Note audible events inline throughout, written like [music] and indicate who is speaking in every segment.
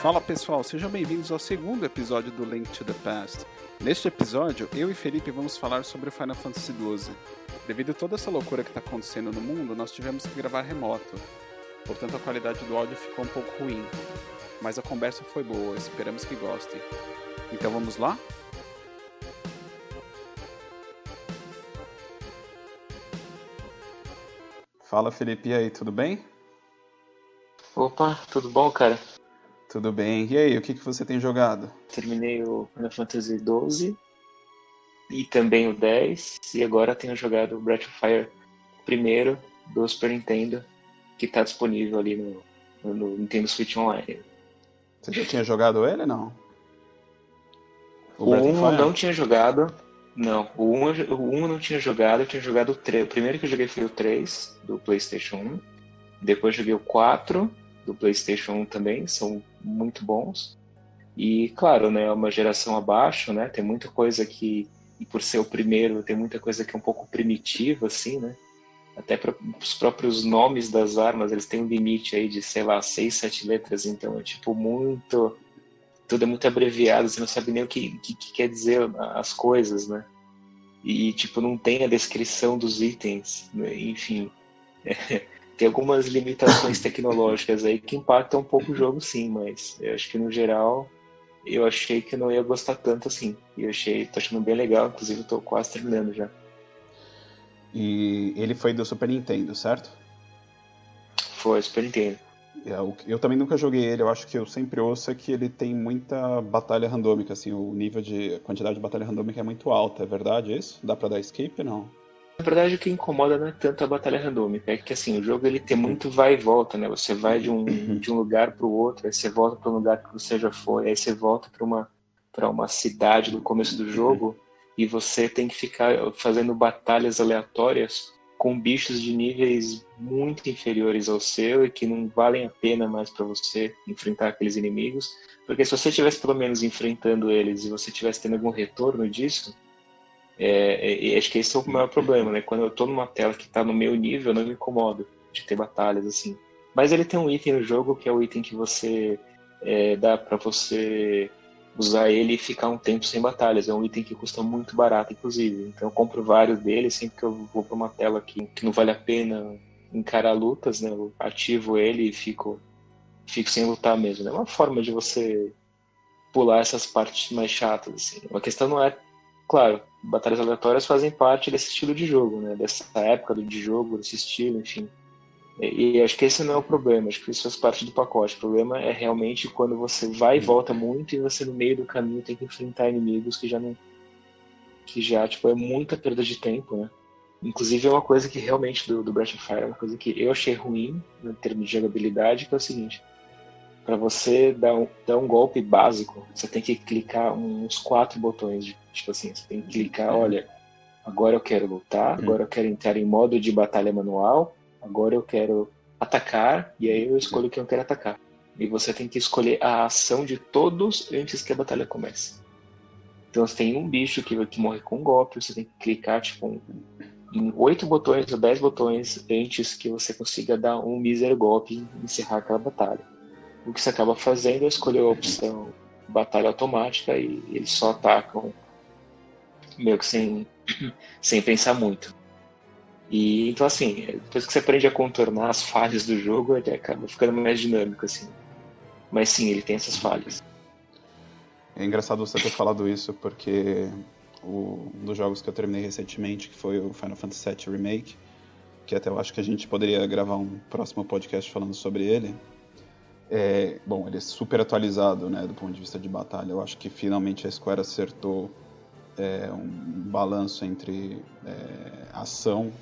Speaker 1: Fala pessoal, sejam bem-vindos ao segundo episódio do Link to the Past. Neste episódio, eu e Felipe vamos falar sobre o Final Fantasy XII. Devido a toda essa loucura que está acontecendo no mundo, nós tivemos que gravar remoto. Portanto, a qualidade do áudio ficou um pouco ruim. Mas a conversa foi boa, esperamos que gostem. Então vamos lá? Fala Felipe, e aí, tudo bem?
Speaker 2: Opa, tudo bom, cara?
Speaker 1: Tudo bem. E aí, o que, que você tem jogado?
Speaker 2: Terminei o Final Fantasy XII e também o 10, e agora tenho jogado o Breath of Fire primeiro do Super Nintendo, que está disponível ali no, no, no, Nintendo Switch Online.
Speaker 1: Você já tinha jogado ele não?
Speaker 2: O, o 1 não tinha jogado. Não, o 1, o 1 não tinha jogado, eu tinha jogado o 3. O primeiro que eu joguei foi o 3, do PlayStation 1. Depois joguei o 4, do PlayStation 1 também, são muito bons. E, claro, né, é uma geração abaixo, né? Tem muita coisa que, e por ser o primeiro, tem muita coisa que é um pouco primitiva, assim, né? Até para os próprios nomes das armas, eles têm um limite aí de, sei lá, seis, sete letras, então é tipo muito. Tudo é muito abreviado, você não sabe nem o que, que, que quer dizer as coisas, né? E, tipo, não tem a descrição dos itens, né? enfim. É, [laughs] tem algumas limitações tecnológicas aí que impactam um pouco o jogo, sim, mas eu acho que no geral eu achei que não ia gostar tanto assim. E eu achei, tô achando bem legal, inclusive eu tô quase terminando já.
Speaker 1: E ele foi do Super Nintendo, certo?
Speaker 2: Foi, Super Nintendo.
Speaker 1: Eu, é, eu também nunca joguei ele, eu acho que eu sempre ouço é que ele tem muita batalha randômica, assim, o nível de a quantidade de batalha randômica é muito alta, é verdade isso? Dá pra dar escape não?
Speaker 2: Na verdade, o que incomoda não é tanto a batalha randômica, é que assim, o jogo ele tem muito vai e volta, né? Você vai de um, uhum. de um lugar para o outro, aí você volta para um lugar que você já foi, aí você volta para uma, uma cidade no começo do jogo e você tem que ficar fazendo batalhas aleatórias com bichos de níveis muito inferiores ao seu e que não valem a pena mais para você enfrentar aqueles inimigos, porque se você estivesse pelo menos enfrentando eles e você estivesse tendo algum retorno disso, é, é, acho que esse é o maior problema, né? Quando eu tô numa tela que tá no meu nível, eu não me incomodo de ter batalhas assim. Mas ele tem um item no jogo que é o item que você é, dá para você usar ele e ficar um tempo sem batalhas. É um item que custa muito barato, inclusive. Então eu compro vários deles sempre que eu vou para uma tela que, que não vale a pena encarar lutas, né? Eu ativo ele e fico, fico sem lutar mesmo. É né? uma forma de você pular essas partes mais chatas. Assim. A questão não é claro, batalhas aleatórias fazem parte desse estilo de jogo, né? Dessa época de jogo, desse estilo, enfim. E, e, acho que esse não é o problema, acho que isso faz parte do pacote. O problema é realmente quando você vai e volta muito e você no meio do caminho tem que enfrentar inimigos que já não. que já, tipo, é muita perda de tempo, né? Inclusive é uma coisa que realmente do, do Breath of Fire, é uma coisa que eu achei ruim em termos de jogabilidade, que é o seguinte para você dar um, dar um golpe básico, você tem que clicar uns quatro botões. De, tipo assim, você tem que clicar, uhum. olha, agora eu quero lutar, uhum. agora eu quero entrar em modo de batalha manual, agora eu quero atacar, e aí eu escolho quem eu quero atacar. E você tem que escolher a ação de todos antes que a batalha comece. Então você tem um bicho que, que morre com um golpe, você tem que clicar tipo, em oito botões ou dez botões antes que você consiga dar um mísero golpe e encerrar aquela batalha o que você acaba fazendo é escolher a opção batalha automática e eles só atacam meio que sem, [clears throat] sem pensar muito. E então assim, depois que você aprende a contornar as falhas do jogo, ele acaba ficando mais dinâmico assim. Mas sim, ele tem essas falhas.
Speaker 1: É engraçado você ter falado isso porque o, um dos jogos que eu terminei recentemente, que foi o Final Fantasy VII Remake, que até eu acho que a gente poderia gravar um próximo podcast falando sobre ele, é, bom, ele é super atualizado, né, do ponto de vista de batalha. Eu acho que finalmente a Square acertou é, um balanço entre é, ação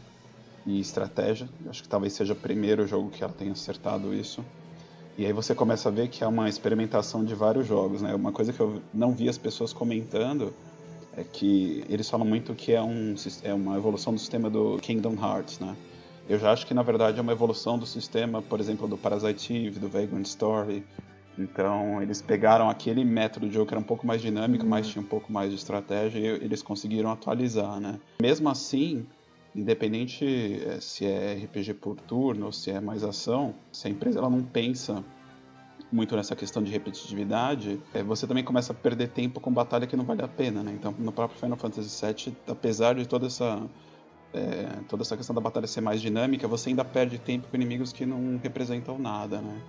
Speaker 1: e estratégia. Eu acho que talvez seja o primeiro jogo que ela tenha acertado isso. E aí você começa a ver que é uma experimentação de vários jogos, né? Uma coisa que eu não vi as pessoas comentando é que eles falam muito que é, um, é uma evolução do sistema do Kingdom Hearts, né? Eu já acho que na verdade é uma evolução do sistema, por exemplo, do Parasite Eve, do Vagrant Story. Então eles pegaram aquele método de jogo que era um pouco mais dinâmico, uhum. mas tinha um pouco mais de estratégia e eles conseguiram atualizar, né? Mesmo assim, independente eh, se é RPG por turno ou se é mais ação, se a empresa ela não pensa muito nessa questão de repetitividade, é, você também começa a perder tempo com batalha que não vale a pena, né? Então, no próprio Final Fantasy VII, apesar de toda essa é, toda essa questão da batalha ser mais dinâmica, você ainda perde tempo com inimigos que não representam nada, né?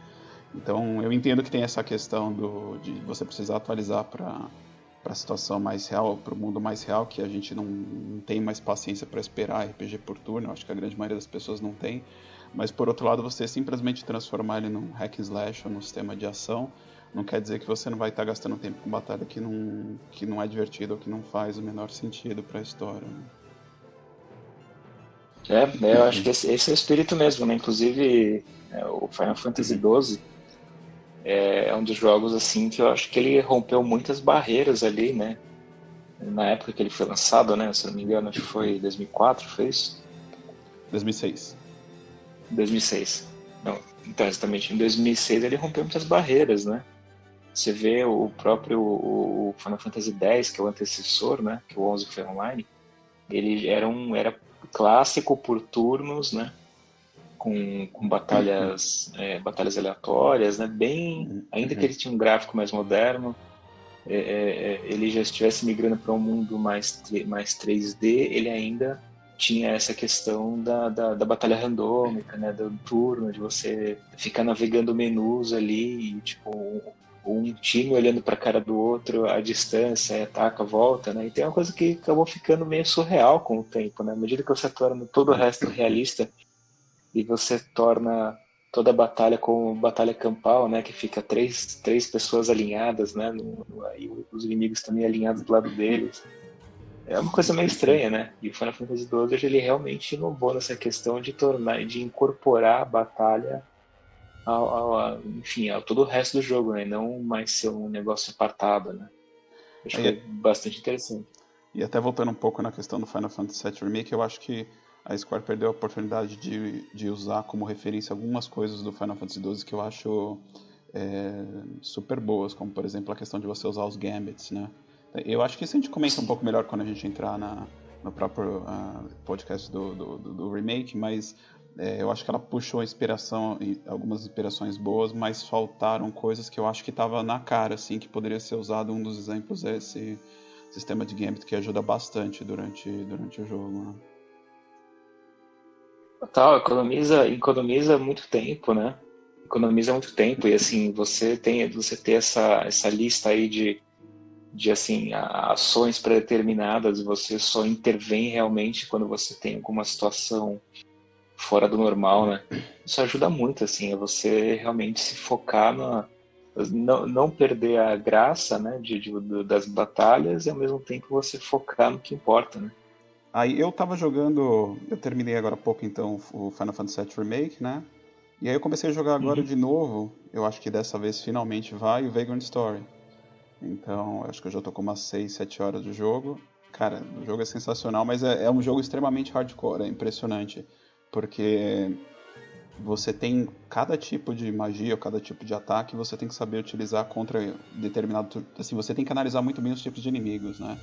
Speaker 1: Então, eu entendo que tem essa questão do, de você precisar atualizar para para a situação mais real, para o mundo mais real, que a gente não, não tem mais paciência para esperar RPG por turno, acho que a grande maioria das pessoas não tem. Mas por outro lado, você simplesmente transformar ele num hack and slash ou num sistema de ação, não quer dizer que você não vai estar gastando tempo com batalha que não, que não é divertido ou que não faz o menor sentido para a história. Né?
Speaker 2: É, eu acho que esse, esse, é o espírito mesmo, né? Inclusive, é, o Final Fantasy XII é, é um dos jogos assim que eu acho que ele rompeu muitas barreiras ali, né? Na época que ele foi lançado, né? Se não me engano, acho que foi 2004, foi isso?
Speaker 1: 2006.
Speaker 2: 2006. Não, então, exatamente. Em 2006 ele rompeu muitas barreiras, né? Você vê o próprio o Final Fantasy X, que é o antecessor, né? Que o 11 foi online. Ele era um era clássico por turnos, né? Com, com batalhas é, batalhas aleatórias, né? Bem, ainda que ele tinha um gráfico mais moderno, é, é, é ele já estivesse migrando para um mundo mais mais 3D, ele ainda tinha essa questão da, da, da, batalha randômica, né, do turno, de você ficar navegando menus ali, e, tipo, um time olhando para a cara do outro à distância, ataca, volta, né? E tem uma coisa que acabou ficando meio surreal com o tempo, né? À medida que você torna todo o resto realista e você torna toda a batalha como batalha campal, né? Que fica três, três pessoas alinhadas, né? No, no, aí os inimigos também alinhados do lado deles é uma coisa meio estranha, né? E o Final Fantasy XII ele realmente inovou nessa questão de tornar, de incorporar a batalha ao, ao, enfim, a todo o resto do jogo, né? Não mais ser um negócio apartado, né? Acho que é bastante interessante.
Speaker 1: E até voltando um pouco na questão do Final Fantasy VII Remake, eu acho que a Square perdeu a oportunidade de, de usar como referência algumas coisas do Final Fantasy XII que eu acho é, super boas, como por exemplo a questão de você usar os gambits, né? Eu acho que isso a gente comenta um pouco melhor quando a gente entrar na, no próprio uh, podcast do, do, do, remake, mas é, eu acho que ela puxou inspiração, algumas inspirações boas, mas faltaram coisas que eu acho que estava na cara, assim, que poderia ser usado. Um dos exemplos é esse sistema de gambit que ajuda bastante durante, durante o jogo. Né?
Speaker 2: Total, economiza, economiza muito tempo, né? Economiza muito tempo e assim, você tem você ter essa, essa lista aí de de assim ações pré-determinadas, você só intervém realmente quando você tem alguma situação fora do normal, né? Isso ajuda muito, assim, a você realmente se focar na não, não perder a graça, né, de, de, das batalhas e ao mesmo tempo você focar no que importa, né?
Speaker 1: Aí eu tava jogando, eu terminei agora há pouco então o Final Fantasy VII Remake, né? E aí eu comecei a jogar agora uhum. de novo, eu acho que dessa vez finalmente vai o Vagrant Story. Então, acho que eu já tô com umas 6, 7 horas de jogo. Cara, o jogo é sensacional, mas é, é um jogo extremamente hardcore, é impressionante. Porque você tem cada tipo de magia, cada tipo de ataque, você tem que saber utilizar contra determinado. Assim, você tem que analisar muito bem os tipos de inimigos, né?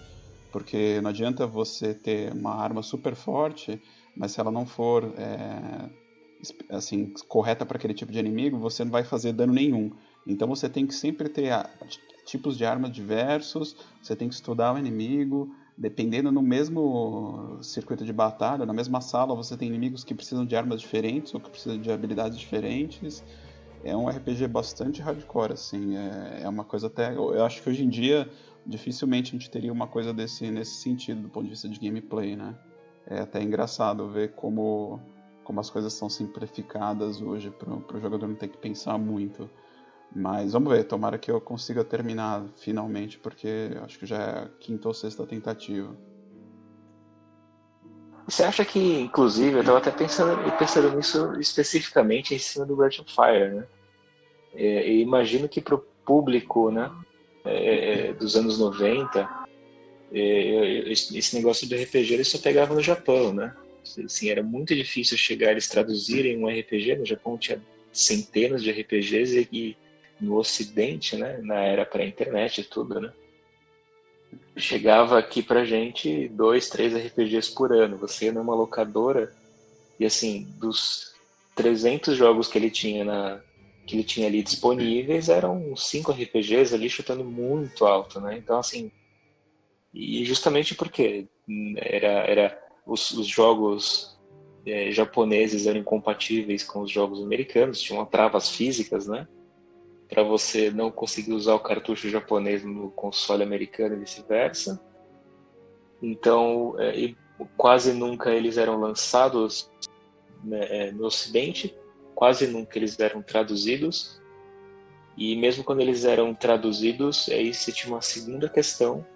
Speaker 1: Porque não adianta você ter uma arma super forte, mas se ela não for é, assim correta para aquele tipo de inimigo, você não vai fazer dano nenhum. Então você tem que sempre ter tipos de armas diversos, você tem que estudar o inimigo, dependendo no mesmo circuito de batalha, na mesma sala, você tem inimigos que precisam de armas diferentes ou que precisam de habilidades diferentes. É um RPG bastante hardcore, assim, é, é uma coisa até... Eu acho que hoje em dia, dificilmente a gente teria uma coisa desse, nesse sentido, do ponto de vista de gameplay, né? É até engraçado ver como, como as coisas são simplificadas hoje para o jogador não ter que pensar muito. Mas vamos ver, tomara que eu consiga terminar finalmente, porque acho que já é a quinta ou sexta tentativa.
Speaker 2: Você acha que, inclusive, eu estava até pensando, pensando nisso especificamente em cima do Breath of Fire, né? É, imagino que para o público né, é, é dos anos 90, é, esse negócio de RPG ele só pegava no Japão, né? Assim, era muito difícil chegar eles traduzirem um RPG. No Japão tinha centenas de RPGs e, no Ocidente, né, na era pré-internet e tudo, né, chegava aqui pra gente dois, três RPGs por ano. Você numa locadora e assim, dos 300 jogos que ele tinha na, que ele tinha ali disponíveis eram cinco RPGs ali chutando muito alto, né? Então, assim, e justamente porque era, era os, os jogos é, japoneses eram incompatíveis com os jogos americanos, tinham travas físicas, né? Para você não conseguir usar o cartucho japonês no console americano e vice-versa. Então, é, quase nunca eles eram lançados né, é, no Ocidente, quase nunca eles eram traduzidos. E mesmo quando eles eram traduzidos, aí você tinha uma segunda questão,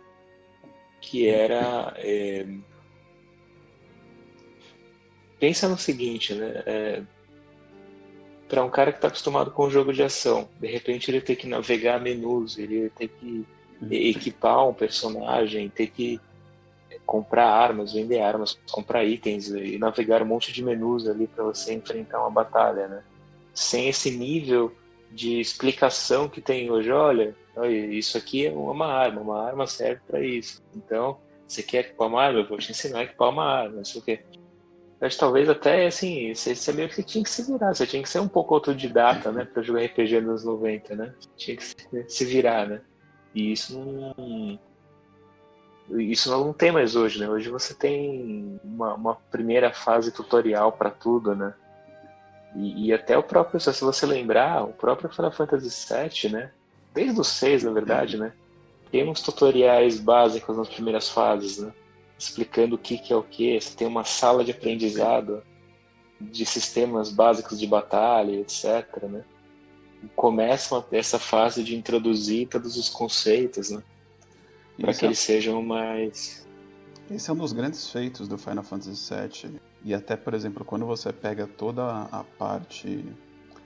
Speaker 2: que era é, pensa no seguinte, né? É, para um cara que está acostumado com o jogo de ação, de repente ele tem que navegar menus, ele tem que equipar um personagem, ter que comprar armas, vender armas, comprar itens e navegar um monte de menus ali para você enfrentar uma batalha, né? Sem esse nível de explicação que tem hoje, olha, isso aqui é uma arma, uma arma serve para isso. Então, você quer equipar uma arma? Eu vou te ensinar a equipar uma arma, não sei o quê. Mas talvez até, assim, você, você meio que tinha que se virar, você tinha que ser um pouco autodidata, né, para jogar RPG nos 90, né? Você tinha que se, se virar, né? E isso não. Isso não tem mais hoje, né? Hoje você tem uma, uma primeira fase tutorial para tudo, né? E, e, até o próprio, se você lembrar, o próprio Final Fantasy VII, né? Desde o 6, na verdade, né? Tem uns tutoriais básicos nas primeiras fases, né? Explicando o que, que é o que. Você tem uma sala de aprendizado de sistemas básicos de batalha, etc. Né? Começa essa fase de introduzir todos os conceitos, né? para que é... eles sejam mais.
Speaker 1: Esse é um dos grandes feitos do Final Fantasy VII. E até, por exemplo, quando você pega toda a parte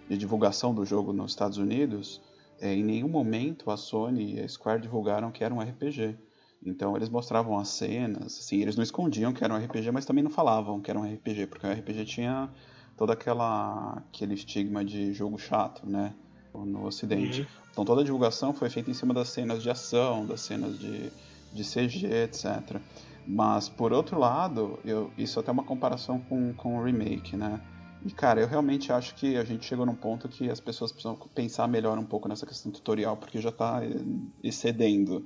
Speaker 1: de divulgação do jogo nos Estados Unidos, é, em nenhum momento a Sony e a Square divulgaram que era um RPG. Então eles mostravam as cenas, assim, eles não escondiam que era um RPG, mas também não falavam que era um RPG, porque o RPG tinha todo aquela aquele estigma de jogo chato, né, no Ocidente. Uhum. Então toda a divulgação foi feita em cima das cenas de ação, das cenas de, de CG, etc. Mas por outro lado, eu, isso é até uma comparação com, com o remake, né? E cara, eu realmente acho que a gente chegou num ponto que as pessoas precisam pensar melhor um pouco nessa questão tutorial, porque já está excedendo.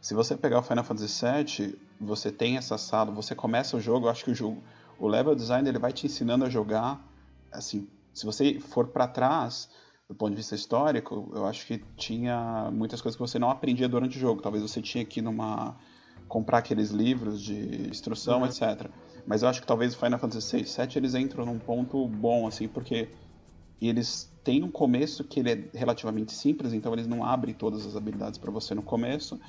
Speaker 1: Se você pegar o Final Fantasy VII, você tem essa sala, você começa o jogo, eu acho que o jogo, o level design ele vai te ensinando a jogar, assim, se você for para trás, do ponto de vista histórico, eu acho que tinha muitas coisas que você não aprendia durante o jogo. Talvez você tinha que numa comprar aqueles livros de instrução, uhum. etc. Mas eu acho que talvez o Final Fantasy VI, 7 eles entram num ponto bom, assim, porque eles têm um começo que ele é relativamente simples, então eles não abrem todas as habilidades para você no começo.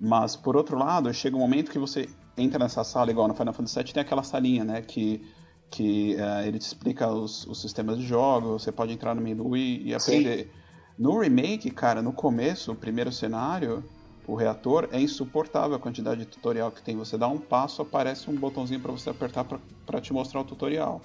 Speaker 1: Mas, por outro lado, chega um momento que você entra nessa sala, igual no Final Fantasy VII, tem aquela salinha, né? Que, que uh, ele te explica os, os, sistemas de jogo, você pode entrar no menu e, e aprender. Sim. No remake, cara, no começo, o primeiro cenário, o reator, é insuportável a quantidade de tutorial que tem. Você dá um passo, aparece um botãozinho para você apertar para te mostrar o tutorial.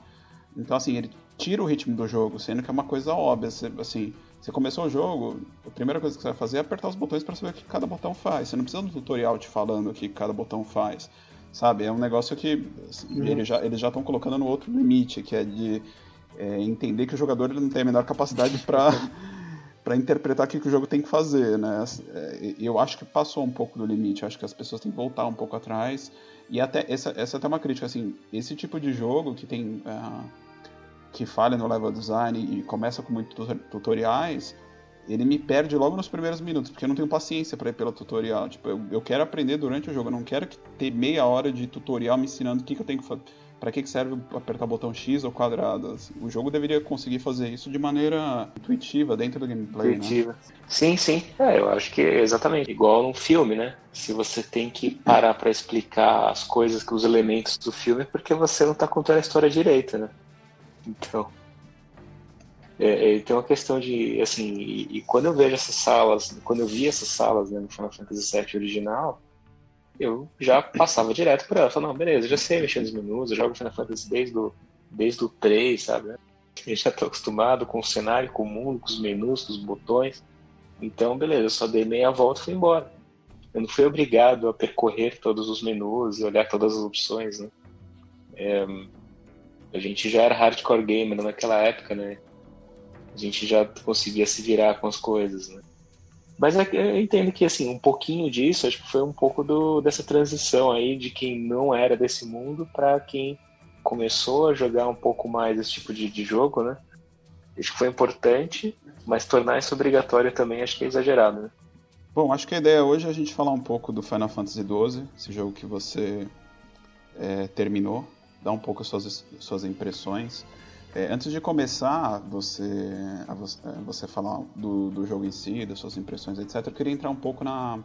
Speaker 1: Então, assim, ele tira o ritmo do jogo, sendo que é uma coisa óbvia. Assim, você começou o jogo, a primeira coisa que você vai fazer é apertar os botões para saber o que cada botão faz. Você não precisa do tutorial te falando o que cada botão faz. Sabe? É um negócio que assim, uhum. eles já estão colocando no outro limite, que é de é, entender que o jogador não tem a menor capacidade para [laughs] para interpretar o que, que o jogo tem que fazer, né? É, eu acho que passou um pouco do limite. Acho que as pessoas têm que voltar um pouco atrás. E até essa, essa é até uma crítica assim. Esse tipo de jogo que tem uh, que falha no level design e começa com muitos tutoriais, ele me perde logo nos primeiros minutos, porque eu não tenho paciência para ir pelo tutorial. Tipo, eu, eu, quero aprender durante o jogo, eu não quero ter meia hora de tutorial me ensinando o que, que eu tenho que fazer. Para que, que serve apertar o botão X ou quadrado? Assim, o jogo deveria conseguir fazer isso de maneira intuitiva dentro do gameplay. Né? Intuitiva. Né?
Speaker 2: Sim, sim. É, eu acho que é exatamente igual num filme, né? Se você tem que parar para explicar as coisas, os elementos do filme, é porque você não tá contando a história direito, né? Então. É, é, tem uma questão de, assim, e, e, quando eu vejo essas salas, quando eu vi essas salas né, no Final Fantasy VII original, eu já passava direto por ela. Falava, não, beleza, já sei mexer nos menus, eu jogo Final Fantasy desde o, desde o 3, sabe? Eu já estou acostumado com o cenário, com o mundo, com os menus, com os botões. Então, beleza, eu só dei meia volta e fui embora. Eu não fui obrigado a percorrer todos os menus e olhar todas as opções, né? É, a gente já era hardcore gamer naquela época, né? A gente já conseguia se virar com as coisas, né? Mas é eu entendo que, assim, um pouquinho disso, acho que foi um pouco do, dessa transição aí de quem não era desse mundo para quem começou a jogar um pouco mais esse tipo de, de jogo, né? Acho que foi importante, mas tornar isso obrigatório também acho que é exagerado, né?
Speaker 1: Bom, acho que a ideia hoje é a gente falar um pouco do Final Fantasy XII, esse jogo que você é, terminou, dar um pouco as suas, suas impressões. É, antes de começar você, a é, você falar do, do jogo em si, das suas impressões, etc., eu queria entrar um pouco na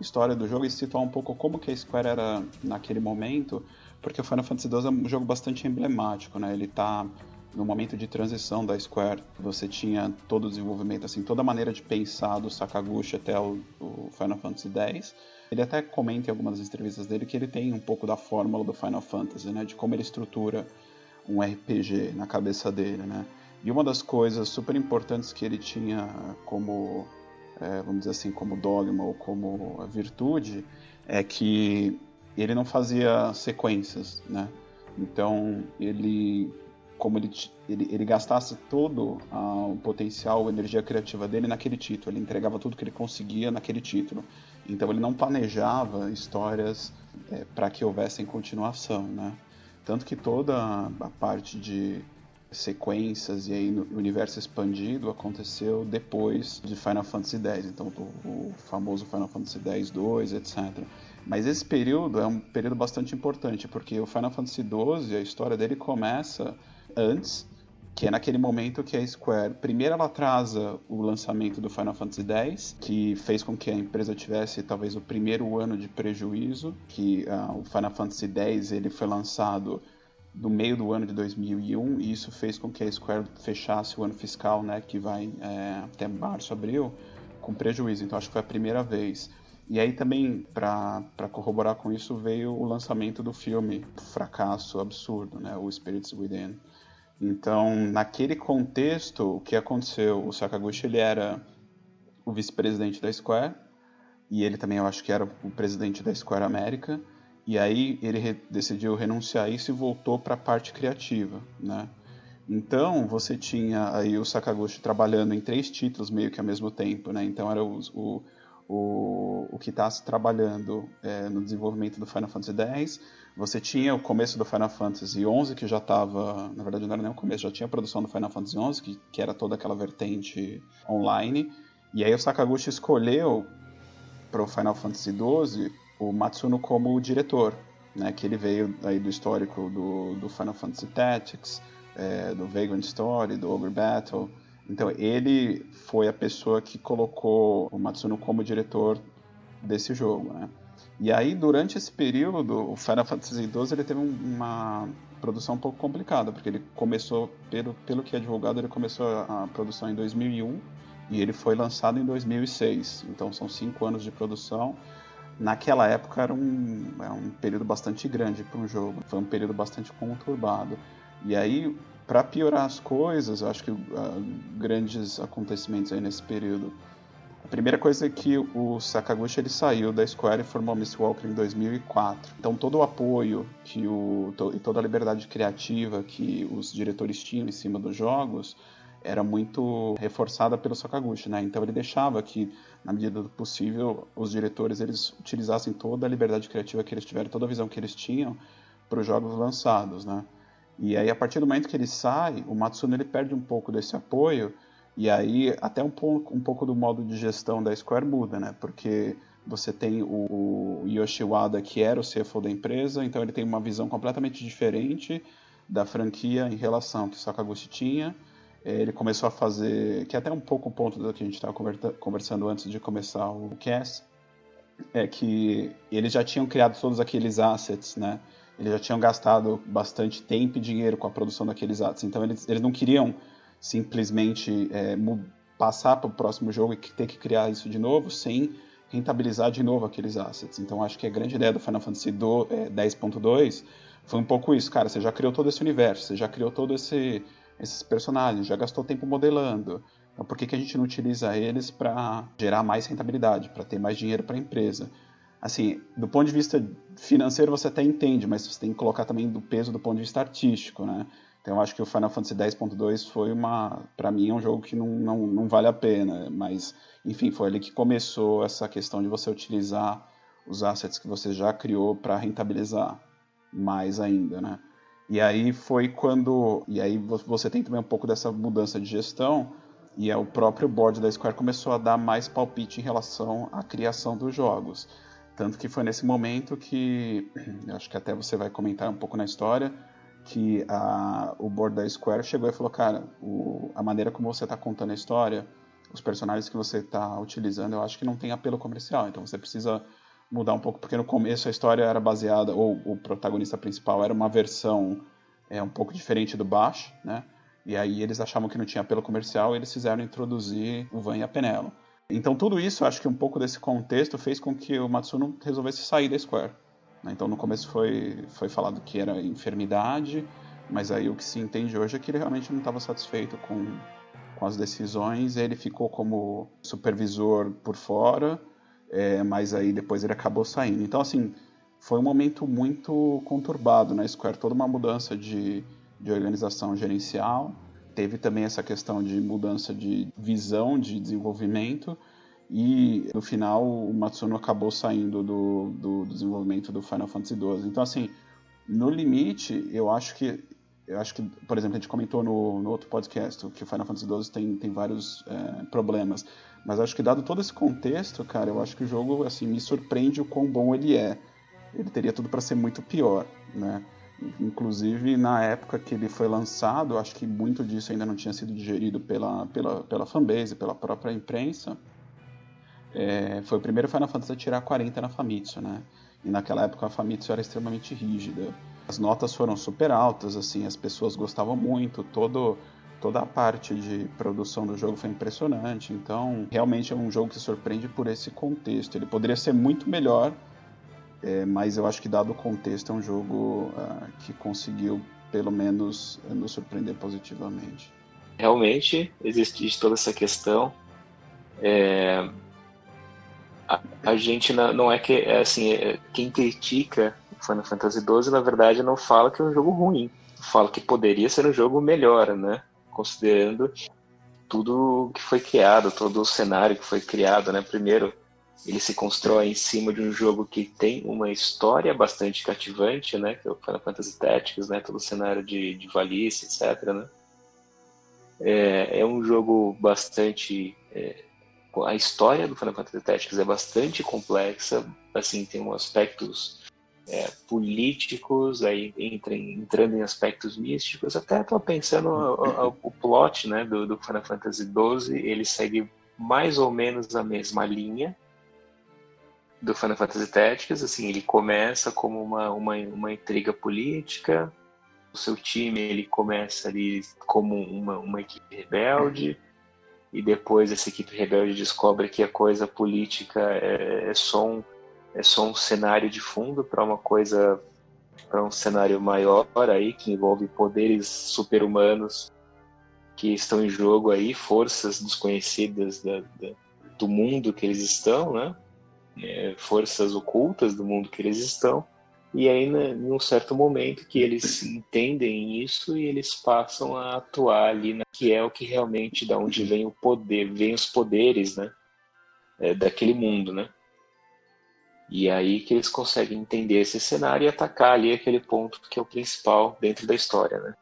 Speaker 1: história do jogo e situar um pouco como que a Square era naquele momento, porque o Final Fantasy XII é um jogo bastante emblemático, né? Ele está no momento de transição da Square, você tinha todo o desenvolvimento, assim, toda a maneira de pensar do Sakaguchi até o, o, Final Fantasy X. Ele até comenta em algumas entrevistas dele que ele tem um pouco da fórmula do Final Fantasy, né, de como ele estrutura um RPG na cabeça dele, né. E uma das coisas super importantes que ele tinha como, é, vamos dizer assim, como dogma ou como virtude, é que ele não fazia sequências, né. Então ele como ele, ele, ele gastasse todo uh, o potencial, a energia criativa dele naquele título. Ele entregava tudo que ele conseguia naquele título. Então ele não planejava histórias é, para que houvessem continuação, né? Tanto que toda a parte de sequências e aí no universo expandido aconteceu depois de Final Fantasy X, então o, famoso Final Fantasy X 2, etc. Mas esse período é um período bastante importante, porque o Final Fantasy XII, a história dele começa antes, que é naquele momento que a Square, primeiro ela atrasa o lançamento do Final Fantasy X, que fez com que a empresa tivesse talvez o primeiro ano de prejuízo, que uh, o Final Fantasy X ele foi lançado no meio do ano de 2001 e isso fez com que a Square fechasse o ano fiscal, né, que vai é, até março, abril, com prejuízo. Então acho que foi a primeira vez. E aí também, para corroborar com isso, veio o lançamento do filme Fracasso Absurdo, né, o Spirits Within. Então, naquele contexto, o que aconteceu? O Sakaguchi ele era o vice-presidente da Square e ele também, eu acho que era o presidente da Square América. E aí ele re decidiu renunciar a isso e voltou para a parte criativa, né? Então, você tinha aí o Sakaguchi trabalhando em três títulos meio que ao mesmo tempo, né? Então, era o, o, o, o Kitase trabalhando é, no desenvolvimento do Final Fantasy X, você tinha o começo do Final Fantasy XI, que já estava, na verdade não era nem o começo, já tinha a produção do Final Fantasy XI, que, que era toda aquela vertente online. E aí o Sakaguchi escolheu para o Final Fantasy XII o Matsuno como diretor, né, que ele veio aí do histórico do, do Final Fantasy Tactics, é, do Vagrant Story, do Ogre Battle. Então ele foi a pessoa que colocou o Matsuno como diretor desse jogo, né? E aí, durante esse período, o Final Fantasy XII ele teve uma produção um pouco complicada, porque ele começou, pelo, pelo que é divulgado, ele começou a produção em 2001 e ele foi lançado em 2006. Então, são cinco anos de produção. Naquela época era um, era um período bastante grande para um jogo, foi um período bastante conturbado. E aí, para piorar as coisas, eu acho que uh, grandes acontecimentos aí nesse período a primeira coisa é que o Sakaguchi ele saiu da Square e formou a Mistwalker em 2004. Então todo o apoio que o, e toda a liberdade criativa que os diretores tinham em cima dos jogos era muito reforçada pelo Sakaguchi, né? Então ele deixava que, na medida do possível, os diretores eles utilizassem toda a liberdade criativa que eles tiveram, toda a visão que eles tinham para os jogos lançados, né? E aí a partir do momento que ele sai, o Matsuno ele perde um pouco desse apoio e aí até um pouco, um pouco do modo de gestão da Square muda, né? Porque você tem o, Yoshiwada, que era o CFO da empresa, então ele tem uma visão completamente diferente da franquia em relação ao que o Sakaguchi tinha. Ele começou a fazer, que é até um pouco o ponto do que a gente estava conversando antes de começar o cast, é que eles já tinham criado todos aqueles assets, né? Eles já tinham gastado bastante tempo e dinheiro com a produção daqueles assets, então eles, eles não queriam simplesmente é, passar para o próximo jogo e ter que criar isso de novo sem rentabilizar de novo aqueles assets. Então acho que a grande ideia do Final Fantasy 10.2 é, foi um pouco isso, cara, você já criou todo esse universo, você já criou todo esse esses personagens, já gastou tempo modelando. Então por que, que a gente não utiliza eles para gerar mais rentabilidade, para ter mais dinheiro para a empresa? Assim, do ponto de vista financeiro você até entende, mas você tem que colocar também do peso do ponto de vista artístico, né? Então acho que o Final Fantasy X.2 foi uma, para mim é um jogo que não, não, não vale a pena, mas enfim, foi ali que começou essa questão de você utilizar os assets que você já criou para rentabilizar mais ainda, né? E aí foi quando, e aí você tem também um pouco dessa mudança de gestão, e é o próprio board da Square começou a dar mais palpite em relação à criação dos jogos. Tanto que foi nesse momento que, [clears throat] acho que até você vai comentar um pouco na história, que a, o board da Square chegou e falou, cara, o, a maneira como você está contando a história, os personagens que você está utilizando, eu acho que não tem apelo comercial, então você precisa mudar um pouco, porque no começo a história era baseada, ou o protagonista principal era uma versão é, um pouco diferente do Bash, né? E aí eles achavam que não tinha apelo comercial e eles fizeram introduzir o Van e a Penelo. Então tudo isso, acho que um pouco desse contexto fez com que o Matsuno resolvesse sair da Square. Né? Então no começo foi, foi falado que era enfermidade, mas aí o que se entende hoje é que ele realmente não estava satisfeito com, com as decisões, ele ficou como supervisor por fora, é, mas aí depois ele acabou saindo. Então assim, foi um momento muito conturbado na Square, toda uma mudança de, de organização gerencial, teve também essa questão de mudança de visão de desenvolvimento, e no final o Matsuno acabou saindo do, do, desenvolvimento do Final Fantasy XII. Então, assim, no limite, eu acho que eu acho que, por exemplo, a gente comentou no, no outro podcast que o Final Fantasy XII tem, tem vários é, problemas, mas acho que dado todo esse contexto, cara, eu acho que o jogo assim me surpreende o quão bom ele é. Ele teria tudo para ser muito pior, né? Inclusive na época que ele foi lançado, acho que muito disso ainda não tinha sido digerido pela pela pela fanbase, pela própria imprensa. É, foi o primeiro Final Fantasy a tirar 40 na Famitsu, né? E naquela época a Famitsu era extremamente rígida. As notas foram super altas, assim, as pessoas gostavam muito, todo, toda a parte de produção do jogo foi impressionante. Então, realmente é um jogo que surpreende por esse contexto. Ele poderia ser muito melhor, é, mas eu acho que dado o contexto é um jogo uh, que conseguiu pelo menos nos surpreender positivamente.
Speaker 2: Realmente existe toda essa questão. É, a, a gente não, não é que é assim é, quem critica Final Fantasy XII na verdade não fala que é um jogo ruim. Fala que poderia ser um jogo melhor né? Considerando tudo que foi criado todo o cenário que foi criado né? Primeiro ele se constrói em cima de um jogo que tem uma história bastante cativante né? Que é o Final Fantasy Tactics né? Todo o cenário de, de Valice etc né? É, é um jogo bastante é, a história do Final Fantasy Tactics é bastante complexa, assim, tem um aspectos é, políticos, aí entra, entrando em aspectos místicos, até estou pensando o, o, plot né, do, do Final Fantasy XII, ele segue mais ou menos a mesma linha do Final Fantasy Tactics, assim, ele começa como uma, uma, uma intriga política, o seu time ele começa ali como uma, uma equipe rebelde, e depois essa equipe rebelde descobre que a coisa política é, é só um é só um cenário de fundo para uma coisa para um cenário maior aí que envolve poderes super-humanos que estão em jogo aí forças desconhecidas da, da, do mundo que eles estão né? É, forças ocultas do mundo que eles estão e aí, né, num certo momento que eles entendem isso e eles passam a atuar ali, né, que é o que realmente da onde vem o poder, vem os poderes, né, é, daquele mundo, né. E aí que eles conseguem entender esse cenário e atacar ali aquele ponto que é o principal dentro da história, né.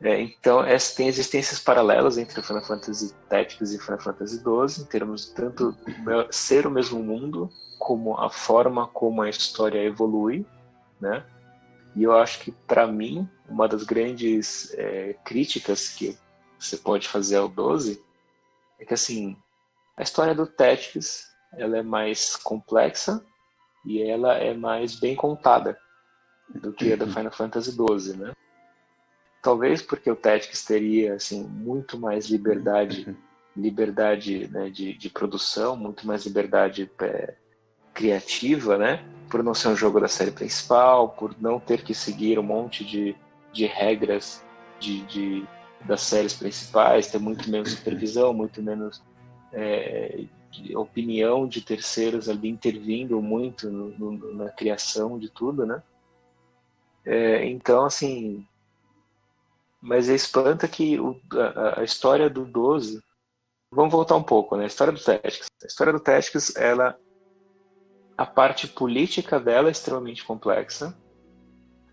Speaker 2: É, então, essa, tem existências paralelas entre Final Fantasy Tactics e Final Fantasy XII, em termos de tanto ser o mesmo mundo, como a forma como a história evolui, né? E eu acho que, para mim, uma das grandes é, críticas que você pode fazer ao 12 é que, assim, a história do Tactics ela é mais complexa e ela é mais bem contada do que a do Final Fantasy XII, né? Talvez porque o Tactics teria assim muito mais liberdade uhum. liberdade né, de, de produção muito mais liberdade é, criativa né por não ser um jogo da série principal por não ter que seguir um monte de, de regras de, de das séries principais ter muito menos supervisão muito menos é, opinião de terceiros ali intervindo muito no, no, na criação de tudo né é, então assim Mas espanta que o, a, a, história do 12. Vamos voltar um pouco, né? A história do Tactics. A história do Tactics, ela. A parte política dela é extremamente complexa.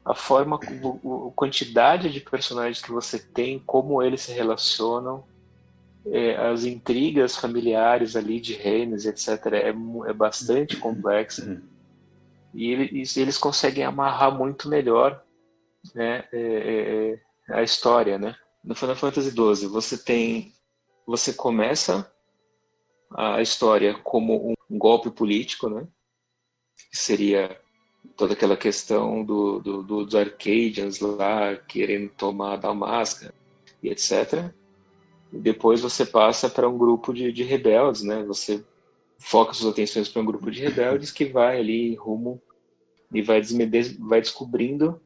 Speaker 2: A forma, a quantidade de personagens que você tem, como eles se relacionam, é, as intrigas familiares ali de reinos, etc., é, é bastante complexa. Uhum. E eles, eles conseguem amarrar muito melhor né, é, é, é, a história. Né? No Final Fantasy XII, você tem. Você começa a história como um golpe político, né? que seria toda aquela questão do, do, do, dos Arcadians lá querendo tomar da máscara e etc. E depois você passa para um grupo de, de rebeldes, né? Você foca suas atenções para um grupo de rebeldes que vai ali rumo e vai, vai descobrindo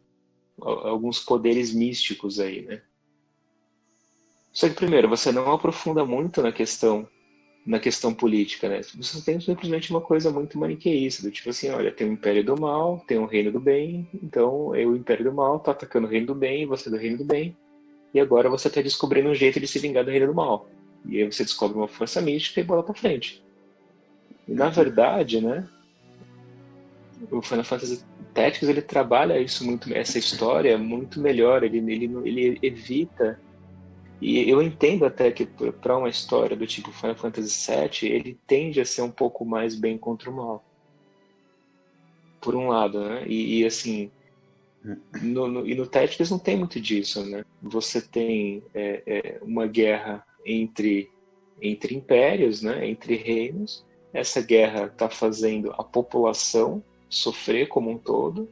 Speaker 2: alguns poderes místicos aí, né? Só que primeiro, você não aprofunda muito na questão na questão política, né? Você tem simplesmente uma coisa muito maniqueísta, do tipo assim, olha, tem o Império do Mal, tem o Reino do Bem, então eu, o Império do Mal, tá atacando o Reino do Bem, você é do Reino do Bem, e agora você está descobrindo um jeito de se vingar do reino do mal. E aí você descobre uma força mística e bola para frente. E na verdade, né, o Final Fantasy Tactics ele trabalha isso muito, essa história muito melhor. Ele, ele, ele evita e eu entendo até que para uma história do tipo Final Fantasy VII, ele tende a ser um pouco mais bem contra o mal. Por um lado, né? E, e assim, no, no, e no Tactics não tem muito disso, né? Você tem é, é, uma guerra entre, entre impérios, né? entre reinos. Essa guerra está fazendo a população sofrer como um todo.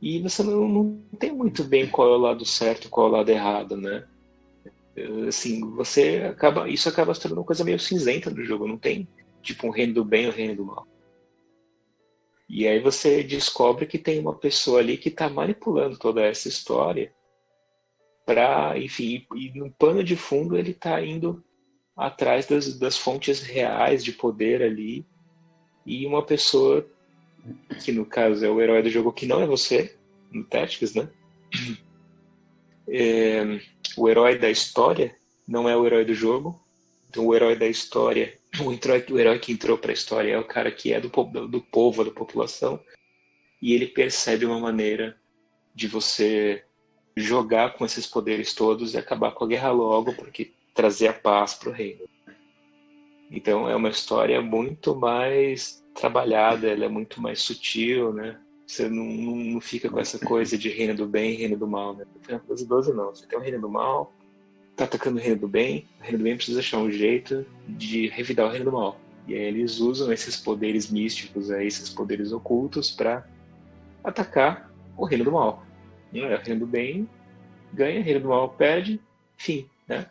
Speaker 2: E você não, não tem muito bem qual é o lado certo e qual é o lado errado, né? Assim, você acaba, isso acaba se tornando uma coisa meio cinzenta do jogo. Não tem tipo um reino do bem e um reino do mal. E aí você descobre que tem uma pessoa ali que está manipulando toda essa história para, enfim, e no pano de fundo ele está indo atrás das, das fontes reais de poder ali e uma pessoa que no caso é o herói do jogo que não é você no Tactics, né? É, o herói da história não é o herói do jogo. Então o herói da história o herói, o herói que entrou para a história é o cara que é do, do povo, da população, e ele percebe uma maneira de você jogar com esses poderes todos e acabar com a guerra logo, porque trazer a paz para o reino. Então é uma história muito mais trabalhada, ela é muito mais sutil, né? Você não, não, não fica com essa coisa de reino do bem reino do mal, né? No Final Fantasy XII não, você tem o reino do mal, tá atacando o reino do bem, o reino do bem precisa achar um jeito de revidar o reino do mal. E aí eles usam esses poderes místicos, aí, esses poderes ocultos, para atacar o reino do mal. O reino do bem ganha, o reino do mal perde, fim, né?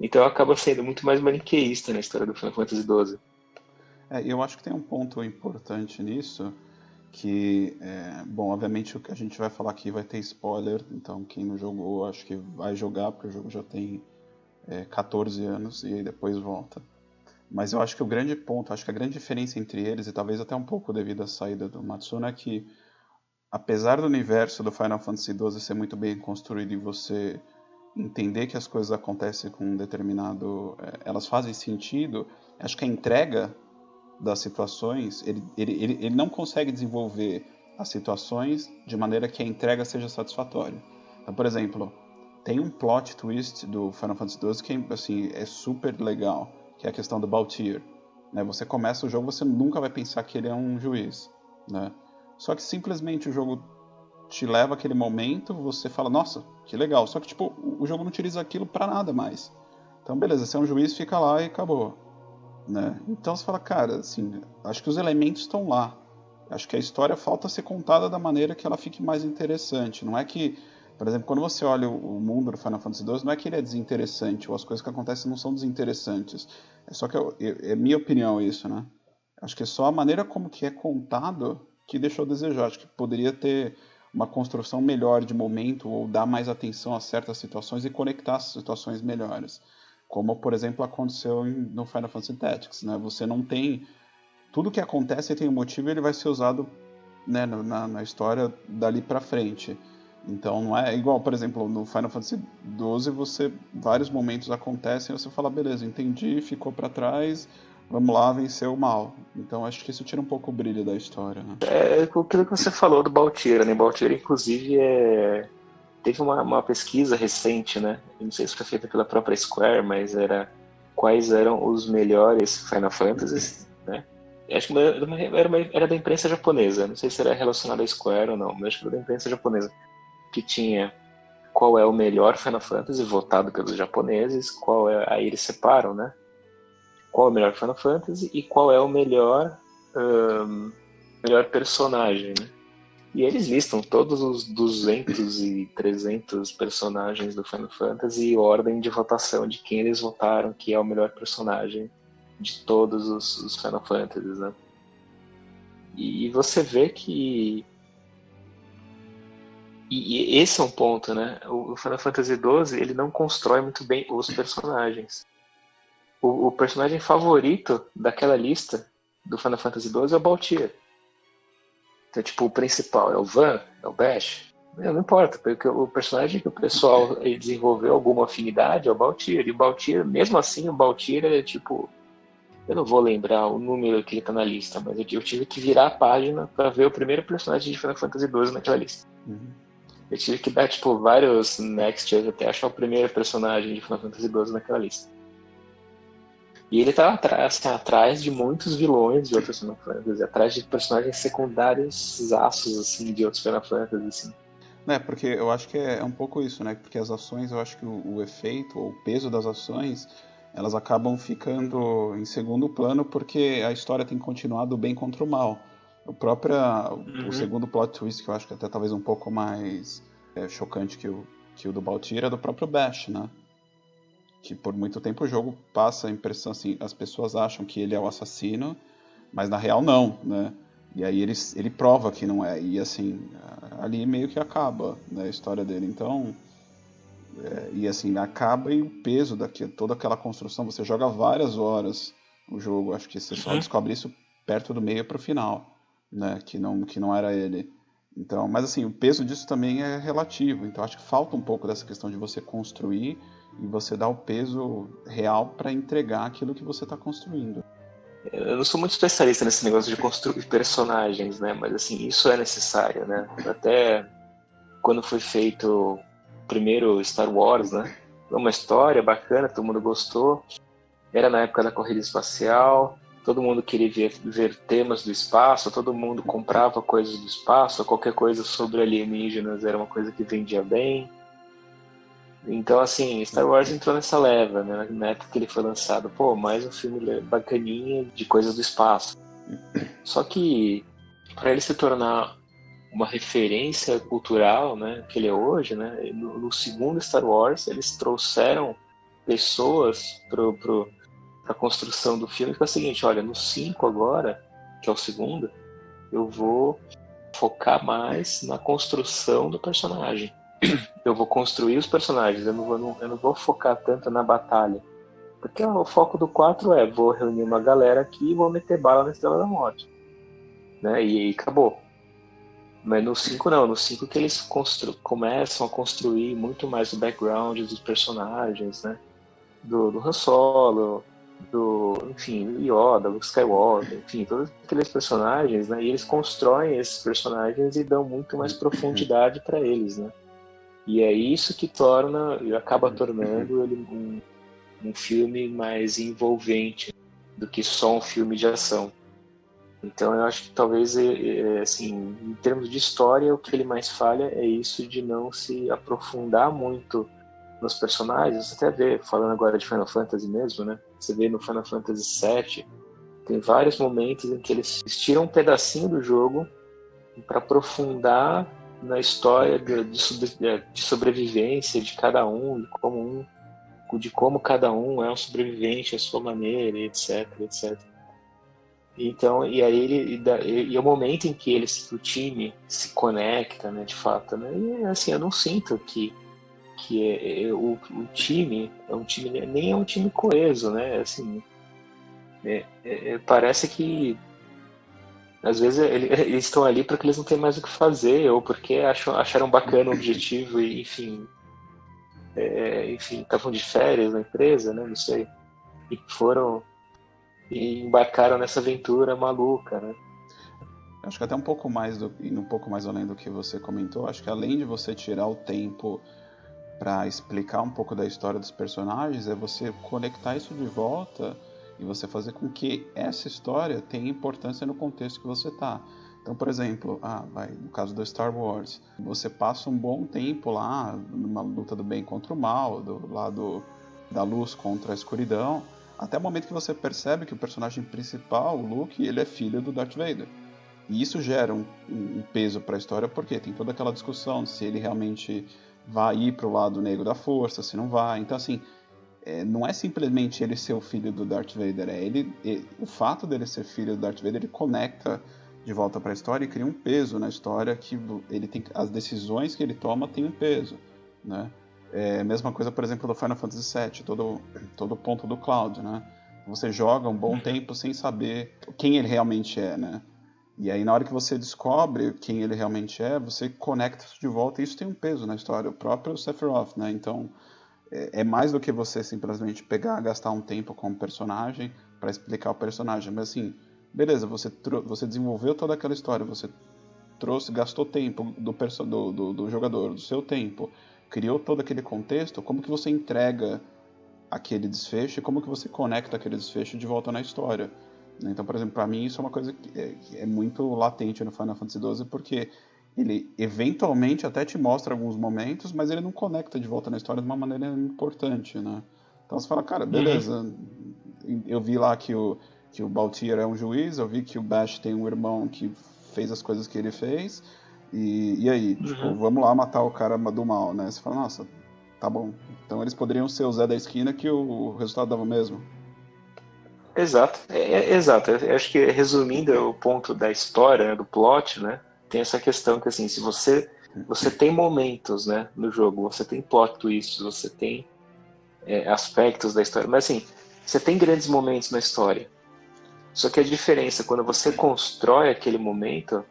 Speaker 2: Então acaba sendo muito mais maniqueísta na história do Final Fantasy XII.
Speaker 1: É, eu acho que tem um ponto importante nisso, que, é, bom, obviamente o que a gente vai falar aqui vai ter spoiler, então quem não jogou acho que vai jogar, porque o jogo já tem é, 14 anos e aí depois volta. Mas eu acho que o grande ponto, acho que a grande diferença entre eles, e talvez até um pouco devido à saída do Matsuno, é que apesar do universo do Final Fantasy XII ser muito bem construído e você entender que as coisas acontecem com um determinado... É, elas fazem sentido, acho que a entrega das situações, ele, ele, ele, ele não consegue desenvolver as situações de maneira que a entrega seja satisfatória. Então, por exemplo, tem um plot twist do Final Fantasy XII que assim, é super legal, que é a questão do Baltier. Né? Você começa o jogo, você nunca vai pensar que ele é um juiz. Né? Só que simplesmente o jogo te leva aquele momento, você fala, nossa, que legal. Só que tipo, o jogo não utiliza aquilo para nada mais. Então, beleza, você é um juiz, fica lá e acabou. Né? Então você fala, cara, assim, acho que os elementos estão lá. Acho que a história falta ser contada da maneira que ela fique mais interessante. Não é que, por exemplo, quando você olha o mundo do Final Fantasy XII, não é que ele é desinteressante, ou as coisas que acontecem não são desinteressantes. É só que eu, eu, é minha opinião isso, né? Acho que é só a maneira como que é contado que deixou a desejar. Acho que poderia ter uma construção melhor de momento ou dar mais atenção a certas situações e conectar as situações melhores como por exemplo aconteceu no Final Fantasy Tactics, né? Você não tem tudo que acontece tem um motivo e ele vai ser usado né, na, na história dali para frente. Então não é igual, por exemplo, no Final Fantasy XII, você vários momentos acontecem e você fala, beleza, entendi, ficou para trás, vamos lá vencer o mal. Então acho que isso tira um pouco o brilho da história. Né?
Speaker 2: É aquilo que você falou do Baltira, né? Baltira, inclusive, é... teve uma, uma pesquisa recente, né? não sei se foi feita pela própria Square, mas era quais eram os melhores Final Fantasy, né? Acho que era, uma, era, uma, era da imprensa japonesa, não sei se era relacionado à Square ou não, mas acho que era da imprensa japonesa, que tinha qual é o melhor Final Fantasy votado pelos japoneses, qual é, aí eles separam, né? Qual é o melhor Final Fantasy e qual é o melhor um, melhor personagem, né? E eles listam todos os 200 e 300 personagens do Final Fantasy e ordem de votação de quem eles votaram que é o melhor personagem de todos os, os Final Fantasies, né? E você vê que e, esse é um ponto, né? O Final Fantasy XII ele não constrói muito bem os personagens o, o, personagem favorito daquela lista do Final Fantasy XII é o Baltier. Então, tipo, o principal é o Van, é o Bash. Não, não importa, porque o personagem que o pessoal desenvolveu alguma afinidade é o Baltier. E o Baltier, mesmo assim, o Baltier é tipo. Eu não vou lembrar o número que ele tá na lista, mas eu, eu tive que virar a página para ver o primeiro personagem de Final Fantasy XII naquela lista. Uhum. Eu tive que dar, tipo, vários next até achar o primeiro personagem de Final Fantasy XII naquela lista. E ele tá atrás, tá atrás de muitos vilões de outros Final Fantasy, atrás de personagens secundários aços, assim, de outros Final Fantasy, assim.
Speaker 1: É, porque eu acho que é um pouco isso, né? Porque as ações, eu acho que o, o efeito, ou o peso das ações, elas acabam ficando em segundo plano porque a história tem continuado bem contra o mal. O próprio uhum. o segundo plot twist, que eu acho que até talvez um pouco mais é, chocante que o, que o do Baltira, é do próprio Bash, né? Que por muito tempo o jogo passa a impressão assim, as pessoas acham que ele é o assassino, mas na real não, né? E aí ele, ele prova que não é, e assim, ali meio que acaba né, a história dele. Então, é, e assim, acaba e o peso daqui, toda aquela construção, você joga várias horas o jogo, acho que você só uhum. descobre isso perto do meio para o final, né? Que não, que não era ele. Então, mas assim, o peso disso também é relativo. Então, acho que falta um pouco dessa questão de você construir e você dá o peso real para entregar aquilo que você está construindo.
Speaker 2: Eu não sou muito especialista nesse negócio de construir personagens, né? Mas assim, isso é necessário, né? Até quando foi feito o primeiro Star Wars, né? Uma história bacana, todo mundo gostou. Era na época da corrida espacial, todo mundo queria ver, ver temas do espaço, todo mundo comprava coisas do espaço, qualquer coisa sobre alienígenas era uma coisa que vendia bem. Então, assim, Star Wars entrou nessa leva, né? Na época que ele foi lançado. Pô, mais um filme bacaninha de coisas do espaço. [clears throat] Só que, para ele se tornar uma referência cultural, né? Que ele é hoje, né? No, no segundo Star Wars, eles trouxeram pessoas pro, pro, pra construção do filme. Que é o seguinte, olha, no 5 agora, que é o segundo, eu vou focar mais na construção do personagem [clears throat] eu vou construir os personagens, eu não vou, eu não vou focar tanto na batalha. Porque o foco do 4 é, vou reunir uma galera aqui e vou meter bala na Estrela da Morte. Né? E aí acabou. Mas no 5 não, no 5 que eles começam a construir muito mais o background dos personagens, né? Do, do Han Solo, do, enfim, Yoda, Luke Skywalker, enfim, todos aqueles personagens, né? E eles constroem esses personagens e dão muito mais profundidade para eles, né? E é isso que torna, acaba tornando ele um, um filme mais envolvente do que só um filme de ação. Então eu acho que talvez, é, é, assim, em termos de história, o que ele mais falha é isso de não se aprofundar muito nos personagens. Você até vê, falando agora de Final Fantasy mesmo, né? Você vê no Final Fantasy VII, tem vários momentos em que eles tiram um pedacinho do jogo para aprofundar na história de, de, de, sobrevivência de cada um, de como um, de como cada um é um sobrevivente à sua maneira, etc, etc. Então, e aí ele e, e é o momento em que eles, o time se conecta, né, de fato, né? E assim, eu não sinto que que é, é, o, o time é um time nem é um time coeso, né? Assim, é, é, é parece que Às vezes ele, [laughs] eles estão ali porque eles não têm mais o que fazer, ou porque acham, acharam bacana o objetivo e, enfim, é, enfim, estavam de férias na empresa, né? Não sei. E foram e embarcaram nessa aventura maluca, né?
Speaker 1: Acho que até um pouco mais do, um pouco mais além do que você comentou, acho que além de você tirar o tempo para explicar um pouco da história dos personagens, é você conectar isso de volta e você fazer com que essa história tenha importância no contexto que você está. Então, por exemplo, ah, vai, no caso do Star Wars, você passa um bom tempo lá numa luta do bem contra o mal, do lado da luz contra a escuridão, até o momento que você percebe que o personagem principal, o Luke, ele é filho do Darth Vader. E isso gera um, um peso para a história porque tem toda aquela discussão se ele realmente vai ir para o lado negro da força, se não vai. Então, assim, é, não é simplesmente ele ser o filho do Darth Vader, é ele, ele, o fato dele ser filho do Darth Vader, ele conecta de volta para a história e cria um peso na história que ele tem as decisões que ele toma têm um peso, né? É, mesma coisa, por exemplo, do Final Fantasy VII, todo todo o ponto do Cloud, né? Você joga um bom [laughs] tempo sem saber quem ele realmente é, né? E aí, na hora que você descobre quem ele realmente é, você conecta isso de volta e isso tem um peso na história. O próprio Sephiroth, né? Então, é, é mais do que você simplesmente pegar, gastar um tempo com o personagem para explicar o personagem. Mas, assim, beleza, você, você desenvolveu toda aquela história, você trouxe, gastou tempo do, do, do, do jogador, do seu tempo, criou todo aquele contexto, como que você entrega aquele desfecho e como que você conecta aquele desfecho de volta na história. Né? Então, por exemplo, para mim isso é uma coisa que é, que é, muito latente no Final Fantasy XII, porque ele eventualmente até te mostra alguns momentos, mas ele não conecta de volta na história de uma maneira importante, né? Então você fala, cara, beleza, uhum. eu vi lá que o, que o Baltier é um juiz, eu vi que o Bash tem um irmão que fez as coisas que ele fez, e, e aí, uhum. tipo, vamos lá matar o cara do mal, né? Você fala, nossa, tá bom. Então eles poderiam ser o Zé da esquina que o resultado dava o mesmo.
Speaker 2: Exato, é, é, exato. Eu acho que resumindo o ponto da história, né, do plot, né, tem essa questão que assim, se você você tem momentos, né, no jogo, você tem plot twists, você tem é, aspectos da história, mas assim, você tem grandes momentos na história. Só que a diferença quando você constrói aquele momento,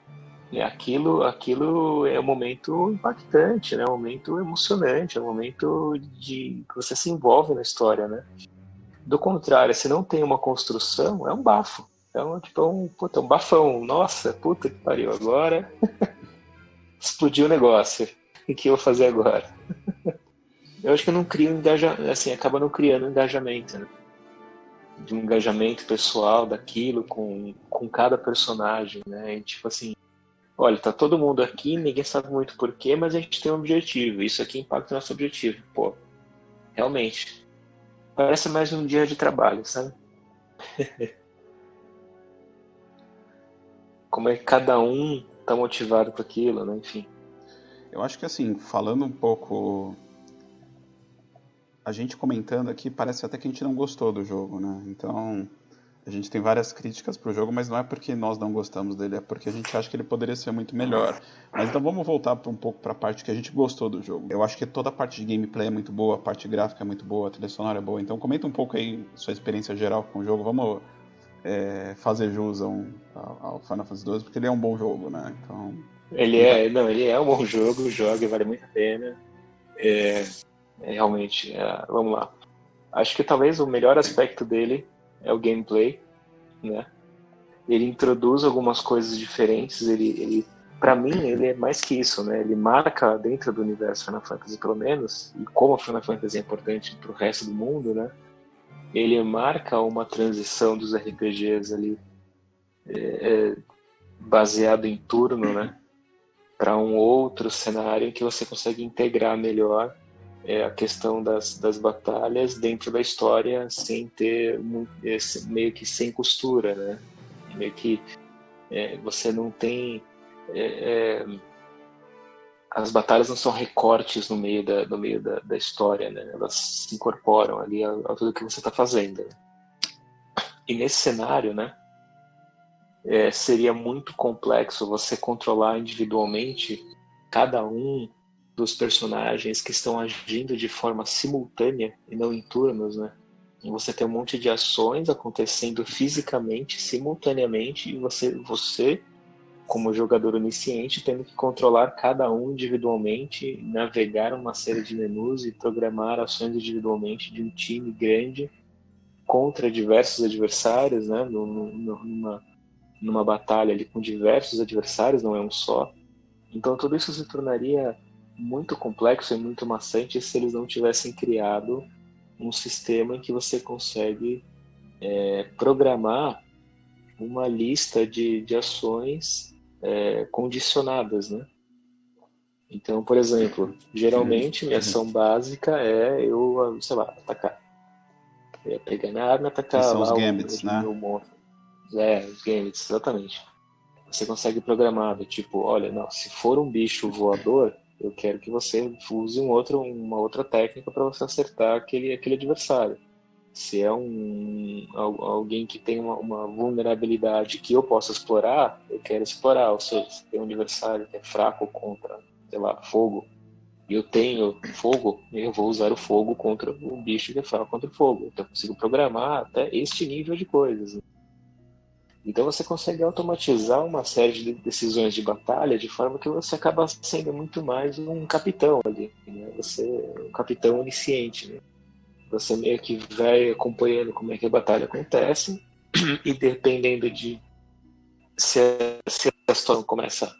Speaker 2: é aquilo, aquilo é um momento impactante, né, um momento emocionante, é um momento de que você se envolve na história, né? Do contrário, se não tem uma construção, é um bafo. É um, tipo, é um, puta, um bafão. Nossa, puta que pariu. Agora [laughs] explodiu o negócio. O que eu vou fazer agora? [laughs] eu acho que não cria engajamento, assim, acaba não criando engajamento, né? De um engajamento pessoal daquilo com, com cada personagem, né? E, tipo assim, olha, tá todo mundo aqui, ninguém sabe muito porquê, mas a gente tem um objetivo. Isso aqui impacta o nosso objetivo. Pô, realmente, Parece mais um dia de trabalho, sabe? [laughs] Como é que cada um tá motivado com aquilo, né? Enfim.
Speaker 1: Eu acho que assim, falando um pouco. A gente comentando aqui, parece até que a gente não gostou do jogo, né? Então, a gente tem várias críticas pro jogo, mas não é porque nós não gostamos dele, é porque a gente acha que ele poderia ser muito melhor. Mas então vamos voltar um pouco para a parte que a gente gostou do jogo. Eu acho que toda a parte de gameplay é muito boa, a parte gráfica é muito boa, a trilha sonora é boa. Então comenta um pouco aí sua experiência geral com o jogo. Vamos é, fazer jus ao, ao Final Fantasy XII, porque ele é um bom jogo, né? Então...
Speaker 2: Ele é, não, ele é um bom jogo, joga vale muito a pena. É, é realmente, é, vamos lá. Acho que talvez o melhor aspecto dele é o gameplay, né? Ele introduz algumas coisas diferentes, ele, ele para mim, ele é mais que isso, né? Ele marca dentro do universo Final Fantasy, pelo menos, e como a Final Fantasy é importante para o resto do mundo, né? Ele marca uma transição dos RPGs ali é, é, baseado em turno, né? Para um outro cenário em que você consegue integrar melhor é, a questão das, das batalhas dentro da história sem ter meio que sem costura, né? Meio que é, você não tem é, é, as batalhas não são recortes no meio da, no meio da, da história, né? Elas se incorporam ali a, a tudo que você está fazendo. E nesse cenário, né? É, seria muito complexo você controlar individualmente cada um dos personagens que estão agindo de forma simultânea e não em turnos, né? você tem um monte de ações acontecendo fisicamente, simultaneamente, e você, você como jogador onisciente, tendo que controlar cada um individualmente, navegar uma série de menus e programar ações individualmente de um time grande contra diversos adversários, né? numa, numa batalha ali com diversos adversários, não é um só. Então tudo isso se tornaria muito complexo e muito maçante se eles não tivessem criado um sistema em que você consegue é, programar uma lista de, de ações é, condicionadas, né? Então, por exemplo, geralmente minha ação básica é eu, sei lá, atacar. Ia pegar na arma e atacar
Speaker 1: lá os gambits, né?
Speaker 2: É, os gambits, exatamente. Você consegue programar do tipo, olha, não, se for um bicho voador, eu quero que você use um outro, uma outra técnica para você acertar aquele, aquele adversário. Se é um alguém que tem uma, uma, vulnerabilidade que eu possa explorar, eu quero explorar. Ou seja, se tem um adversário que é fraco contra, sei lá, fogo, e eu tenho fogo, eu vou usar o fogo contra um bicho que é fraco contra o fogo. Então eu consigo programar até este nível de coisas. Então você consegue automatizar uma série de decisões de batalha de forma que você acaba sendo muito mais um capitão ali. Né? Você é um capitão onisciente. Né? Você meio que vai acompanhando como é que a batalha acontece [clears throat] e dependendo de se a, se a situação começa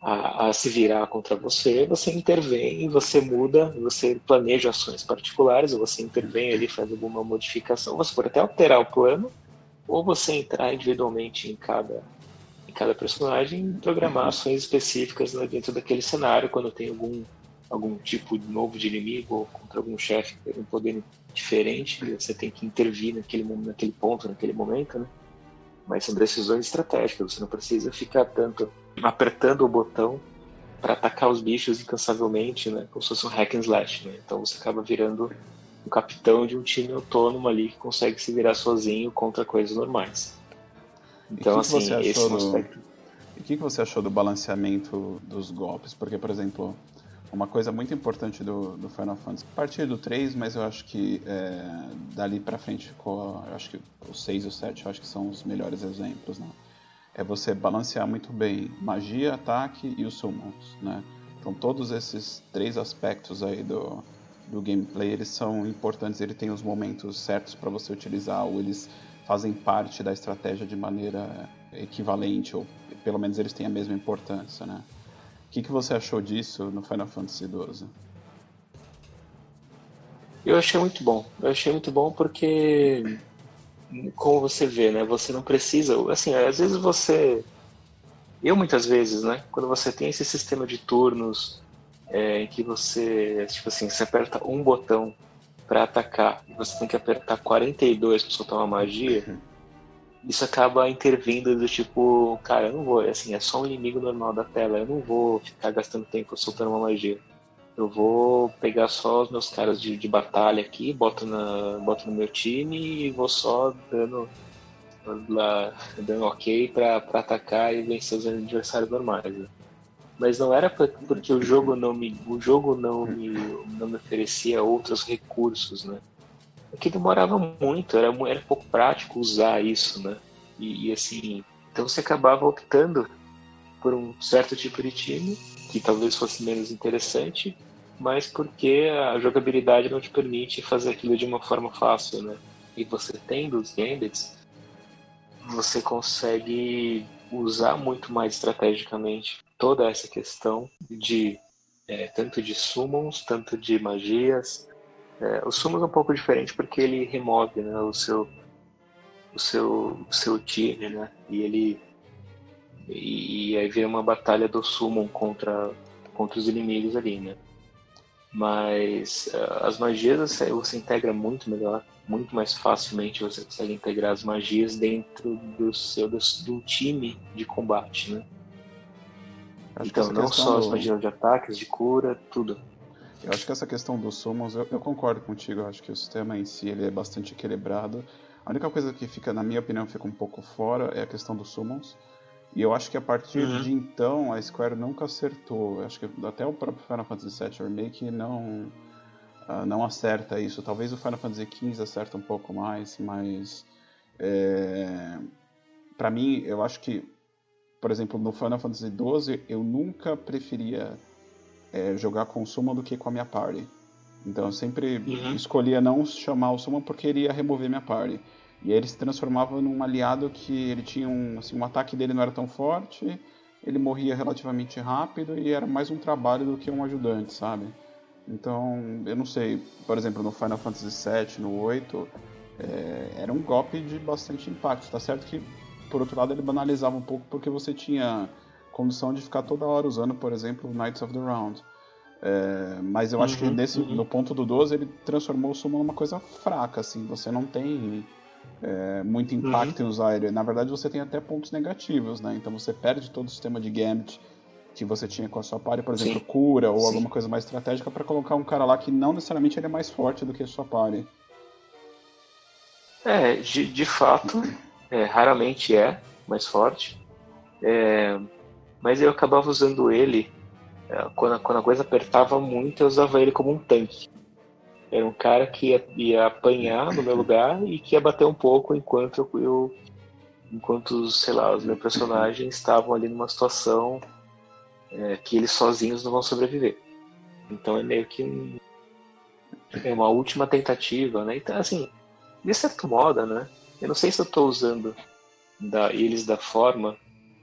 Speaker 2: a, a, se virar contra você, você intervém, você muda, você planeja ações particulares, ou você intervém ali, faz alguma modificação, você pode até alterar o plano ou você entrar individualmente em cada em cada personagem e programar uhum. ações específicas né, dentro daquele cenário quando tem algum algum tipo novo de inimigo ou contra algum chefe que tem um poder diferente você tem que intervir naquele naquele ponto naquele momento né mas são decisões estratégicas você não precisa ficar tanto apertando o botão para atacar os bichos incansavelmente né como se fosse um hack and slash né? então você acaba virando um capitão de um time autônomo ali que consegue se virar sozinho contra coisas normais. Então, que assim, que esse é um aspecto.
Speaker 1: E o que, que você achou do balanceamento dos golpes? Porque, por exemplo, uma coisa muito importante do, do Final Fantasy, a partir do 3, mas eu acho que é, dali pra frente ficou, eu acho que o 6 e o 7 eu acho que são os melhores exemplos, né? É você balancear muito bem magia, ataque e os summons, né? Então todos esses três aspectos aí do, do gameplay, eles são importantes, ele tem os momentos certos para você utilizar, ou eles fazem parte da estratégia de maneira equivalente, ou pelo menos eles têm a mesma importância, né? O que, que você achou disso no Final Fantasy XII?
Speaker 2: Eu achei muito bom. Eu achei muito bom porque, como você vê, né? Você não precisa. Assim, às vezes você. Eu muitas vezes, né? Quando você tem esse sistema de turnos é, em que você, tipo assim, você aperta um botão para atacar e você tem que apertar 42 para soltar uma magia, uhum. [laughs] isso acaba intervindo do tipo, cara, eu não vou, assim, é só um inimigo normal da tela, eu não vou ficar gastando tempo soltando uma magia. Eu vou pegar só os meus caras de, de batalha aqui, boto, na, boto no meu time e vou só dando, lá, dando ok para atacar e vencer os adversários normais. Né? mas não era porque o jogo não me o jogo não me, não me oferecia outros recursos, né? Que demorava muito, era, era pouco prático usar isso, né? E, e, assim, então você acabava optando por um certo tipo de time que talvez fosse menos interessante, mas porque a jogabilidade não te permite fazer aquilo de uma forma fácil, né? E você tendo os gambits, você consegue usar muito mais estrategicamente toda essa questão de é, tanto de summons, tanto de magias. É, o summons é um pouco diferente porque ele remove né, o seu o seu o seu time, né? E ele e, e aí vira uma batalha do summon contra contra os inimigos ali, né? Mas uh, as magias você, você integra muito melhor, muito mais facilmente você consegue integrar as magias dentro do seu do, do time de combate, né? Acho então, não só as magias de ataques, de cura, tudo.
Speaker 1: Eu acho que essa questão dos summons, eu, eu, concordo contigo, eu acho que o sistema em si ele é bastante equilibrado. A única coisa que fica, na minha opinião, fica um pouco fora é a questão dos summons. E eu acho que a partir uhum. de então a Square nunca acertou. Eu acho que até o próprio Final Fantasy VII Remake não uh, não acerta isso. Talvez o Final Fantasy XV acerta um pouco mais, mas é, para mim, eu acho que, por exemplo, no Final Fantasy XII, eu nunca preferia é, jogar com o Summon do que com a minha party. Então eu sempre uhum. escolhia não chamar o Summon porque ele ia remover minha party. E aí ele se transformava num aliado que ele tinha um, assim, um ataque dele não era tão forte, ele morria relativamente rápido e era mais um trabalho do que um ajudante, sabe? Então, eu não sei, por exemplo, no Final Fantasy VII, no 8, é, era um golpe de bastante impacto. Tá certo que, por outro lado, ele banalizava um pouco porque você tinha condição de ficar toda hora usando, por exemplo, Knights of the Round. É, mas eu uhum, acho que uhum, nesse, uhum. no ponto do 12 ele transformou o summon numa coisa fraca, assim. Você não tem é, muito impacto uhum. em usar ele. Na verdade, você tem até pontos negativos, né? Então você perde todo o sistema de Gambit que você tinha com a sua party, por exemplo, Sim. cura ou Sim. alguma coisa mais estratégica para colocar um cara lá que não necessariamente ele é mais forte do que a sua party.
Speaker 2: É, de, de fato, é, raramente é mais forte. É, mas eu acabava usando ele é, quando, quando a coisa apertava muito, eu usava ele como um tanque. Era um cara que ia, ia apanhar no meu lugar e que ia bater um pouco enquanto eu, eu enquanto, sei lá, os meus personagens estavam ali numa situação é, que eles sozinhos não vão sobreviver. Então é meio que um, é uma última tentativa, né? Então, assim, de certo modo, né? Eu não sei se eu estou usando da, eles da forma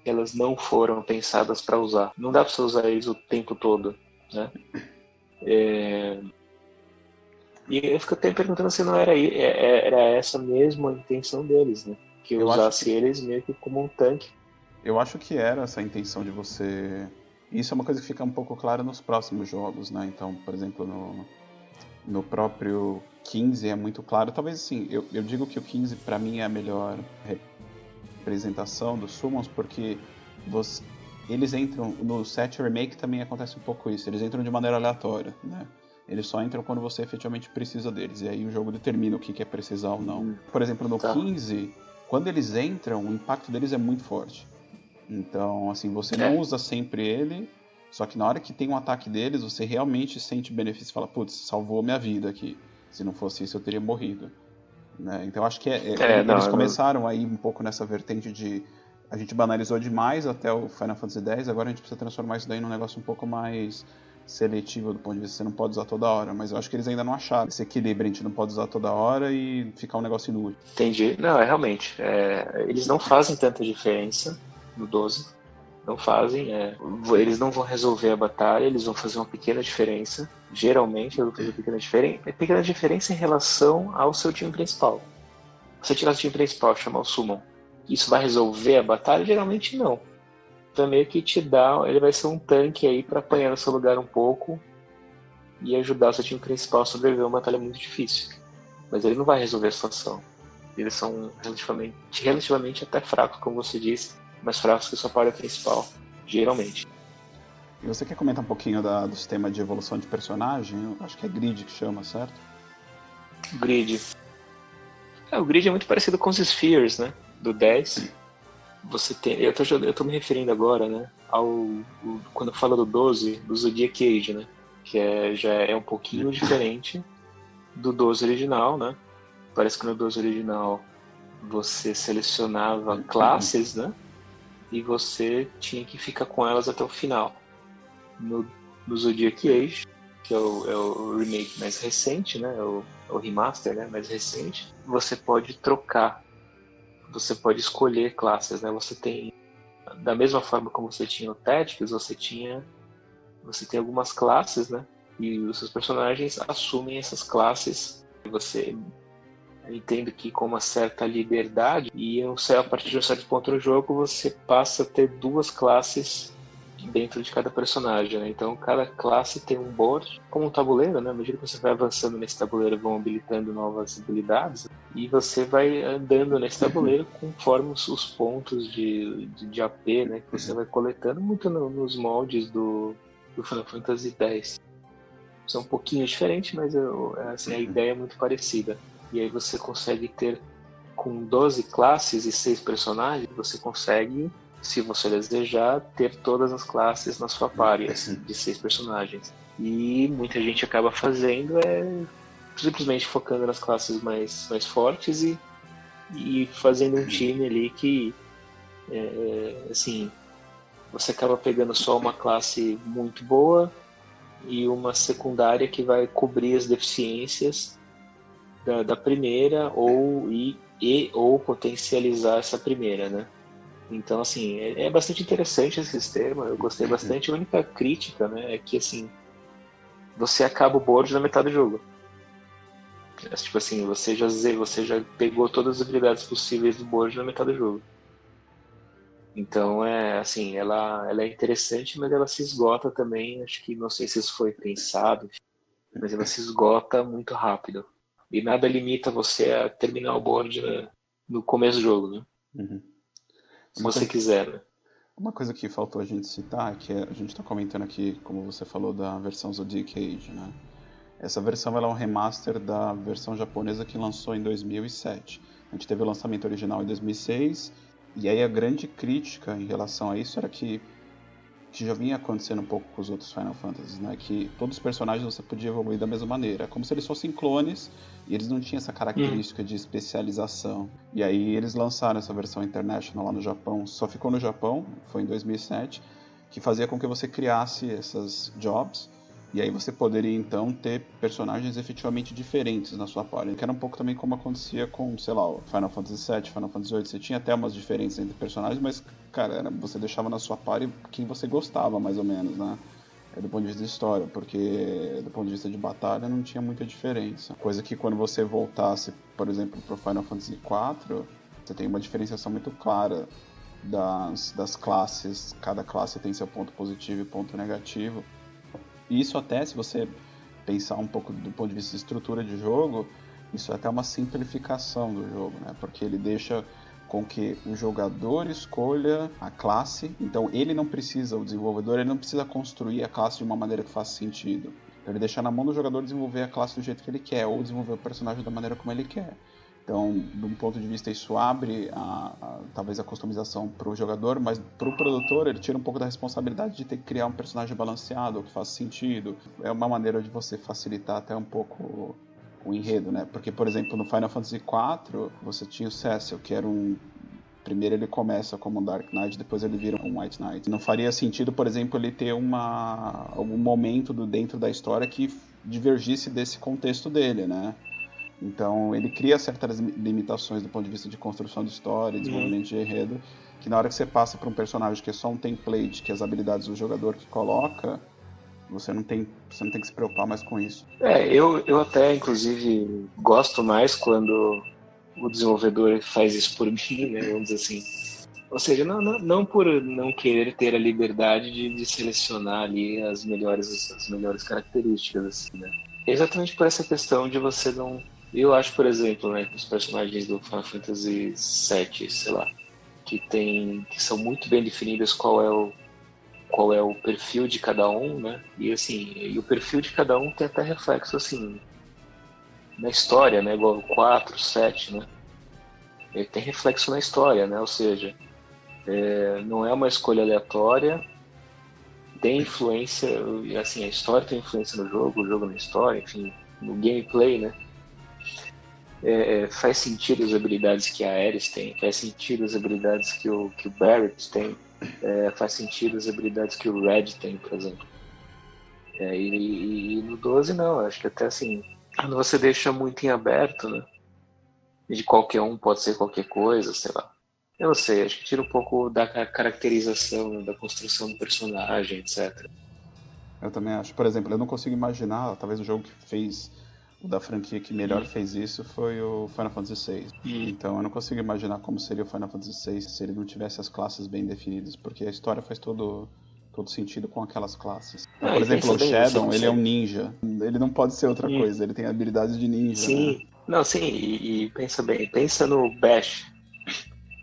Speaker 2: elas não foram pensadas para usar. Não dá para você usar eles o tempo todo, né? É... E eu fico até perguntando se não era, é, é, era essa mesmo a intenção deles, né? Que eu, eu usasse que... eles meio que como um tanque.
Speaker 1: Eu acho que era essa a intenção de você. Isso é uma coisa que fica um pouco clara nos próximos jogos, né? Então, por exemplo, no, no próprio 15 é muito claro. Talvez assim, eu, eu digo que o 15 para mim é a melhor representação dos Summons porque você, eles entram no 7 Remake também acontece um pouco isso. Eles entram de maneira aleatória, né? Eles só entram quando você efetivamente precisa deles. E aí o jogo determina o que é precisar ou não. Hum. Por exemplo, no tá. 15, quando eles entram, o impacto deles é muito forte. Então, assim, você não é. usa sempre ele, só que na hora que tem um ataque deles, você realmente sente benefício e fala, putz, salvou minha vida aqui. Se não fosse isso, eu teria morrido. Né? Então, acho que é, é, é eles não, começaram não... aí um pouco nessa vertente de a gente banalizou demais até o Final Fantasy X, agora a gente precisa transformar isso daí num negócio um pouco mais seletivo do ponto de vista você não pode usar toda hora, mas eu acho que eles ainda não acharam esse equilíbrio, a gente não pode usar toda hora e ficar um negócio inútil.
Speaker 2: Entendi. Não, é realmente. É, eles não fazem tanta diferença no 12. Não fazem. É, eles não vão resolver a batalha, eles vão fazer uma pequena diferença. Geralmente, eles vão fazer uma pequena diferença. É pequena diferença em relação ao seu time principal. Você tirar o time principal, chamar o Summon, isso vai resolver a batalha? Geralmente não então meio que te dá, ele vai ser um tanque aí para apanhar no seu lugar um pouco e ajudar o seu time principal a sobreviver uma batalha muito difícil. Mas ele não vai resolver a situação. Eles são relativamente, relativamente até fracos, como você disse, mais fracos que sua parte principal, geralmente.
Speaker 1: E você quer comentar um pouquinho da, do sistema de evolução de personagem? Acho que é grid que chama, certo?
Speaker 2: Grid. É, o grid é muito parecido com os Spheres, né? Do 10 você tem. Eu tô, eu tô me referindo agora, né? Ao. Quando eu falo do 12, do Zodiac Age, né? Que é, já é um pouquinho diferente do 12 original, né? Parece que no 12 original você selecionava classes, né? E você tinha que ficar com elas até o final. No, no Zodiac Age, que é o, é o remake mais recente, né? É o, é o remaster né? mais recente, você pode trocar você pode escolher classes, né? Você tem da mesma forma como você tinha o Tactics, você tinha você tem algumas classes, né? E os seus personagens assumem essas classes. Você entende que com uma certa liberdade e a partir de um certo ponto no jogo você passa a ter duas classes dentro de cada personagem, né? Então cada classe tem um board, como um tabuleiro, né? À medida que você vai avançando nesse tabuleiro, vão habilitando novas habilidades e você vai andando nesse tabuleiro [laughs] conforme os, os pontos de, de, de, AP, né? Que você vai coletando muito no, nos moldes do, do Final Fantasy X. São um pouquinho diferentes, mas eu, assim, a ideia é muito parecida. E aí você consegue ter com 12 classes e 6 personagens, você consegue se você desejar, ter todas as classes na sua party, assim, de seis personagens. E muita gente acaba fazendo é simplesmente focando nas classes mais, mais fortes e, e fazendo um time ali que, é, assim, você acaba pegando só uma classe muito boa e uma secundária que vai cobrir as deficiências da, da primeira ou e, e ou potencializar essa primeira, né? Então, assim, é, é, bastante interessante esse sistema, eu gostei bastante. A única crítica, né, é que, assim, você acaba o board na metade do jogo. É, tipo assim, você já, você já pegou todas as habilidades possíveis do board na metade do jogo. Então, é assim, ela, ela é interessante, mas ela se esgota também. Acho que, não sei se isso foi pensado, mas ela se esgota muito rápido. E nada limita você a terminar o board né, no começo do jogo, né? Uhum. Se você quiser, né?
Speaker 1: Uma coisa que faltou a gente citar, que é, a gente está comentando aqui, como você falou, da versão Zodiac Age, né? Essa versão é um remaster da versão japonesa que lançou em 2007. A gente teve o lançamento original em 2006, e aí a grande crítica em relação a isso era que que já vinha acontecendo um pouco com os outros Final Fantasies, né? Que todos os personagens você podia evoluir da mesma maneira, como se eles fossem clones e eles não tinham essa característica de especialização. E aí eles lançaram essa versão International lá no Japão, só ficou no Japão, foi em 2007, que fazia com que você criasse essas jobs e aí você poderia então ter personagens efetivamente diferentes na sua party. Que era um pouco também como acontecia com, sei lá, Final Fantasy VII, Final Fantasy VIII. Você tinha até umas diferenças entre personagens, mas, cara, era, você deixava na sua party quem você gostava, mais ou menos, né? É do ponto de vista de história, porque do ponto de vista de batalha não tinha muita diferença. Coisa que quando você voltasse, por exemplo, para Final Fantasy IV, você tem uma diferenciação muito clara das, das classes. Cada classe tem seu ponto positivo e ponto negativo. Isso até, se você pensar um pouco do ponto de vista de estrutura de jogo, isso é até uma simplificação do jogo, né? Porque ele deixa com que o jogador escolha a classe, então ele não precisa, o desenvolvedor, ele não precisa construir a classe de uma maneira que faça sentido. Então ele deixa na mão do jogador desenvolver a classe do jeito que ele quer, ou desenvolver o personagem da maneira como ele quer. Então, de um ponto de vista, isso abre a, a, talvez a customização para o jogador, mas para o produtor ele tira um pouco da responsabilidade de ter que criar um personagem balanceado, que faça sentido. É uma maneira de você facilitar até um pouco o enredo, né? Porque, por exemplo, no Final Fantasy IV, você tinha o Cecil, que era um Primeiro ele começa como um Dark Knight, depois ele vira um White Knight. Não faria sentido, por exemplo, ele ter uma algum momento do dentro da história que divergisse desse contexto dele, né? Então ele cria certas limitações do ponto de vista de construção de história, uhum. desenvolvimento de enredo, que na hora que você passa para um personagem que é só um template, que é as habilidades do jogador que coloca, você não tem, você não tem que se preocupar mais com isso.
Speaker 2: É, eu, eu até inclusive gosto mais quando o desenvolvedor faz isso por [laughs] mim, né, vamos dizer assim. Ou seja, não, não, não por não querer ter a liberdade de, de selecionar ali as melhores, as melhores características, assim, né? Exatamente por essa questão de você não eu acho, por exemplo, né, os personagens do Final Fantasy VII, sei lá, que tem, que são muito bem definidos qual é o qual é o perfil de cada um, né? E assim, e o perfil de cada um tem até reflexo assim na história, né? Igual o 4, 7, né? Ele tem reflexo na história, né? Ou seja, é, não é uma escolha aleatória, tem influência, assim, a história tem influência no jogo, o jogo na história, enfim, no gameplay, né? É, é, faz sentido as habilidades que a Ares tem, faz sentido as habilidades que o, que o Barrett tem, é, faz sentido as habilidades que o Red tem, por exemplo. É, e, e, no 12 não, acho que até assim, quando você deixa muito em aberto, né? De qualquer um pode ser qualquer coisa, sei lá. Eu não sei, acho que tira um pouco da caracterização, da construção do personagem, etc.
Speaker 1: Eu também acho. Por exemplo, eu não consigo imaginar, talvez o jogo que fez da franquia que melhor uhum. fez isso foi o Final Fantasy VI. Uhum. Então eu não consigo imaginar como seria o Final Fantasy VI se ele não tivesse as classes bem definidas, porque a história faz todo todo sentido com aquelas classes. Ah, Por exemplo, o Shadow, ele é um ninja. Ele não pode ser outra coisa, ele tem habilidades de ninja.
Speaker 2: Sim,
Speaker 1: né?
Speaker 2: não, sim, e, e, pensa bem, pensa no Bash.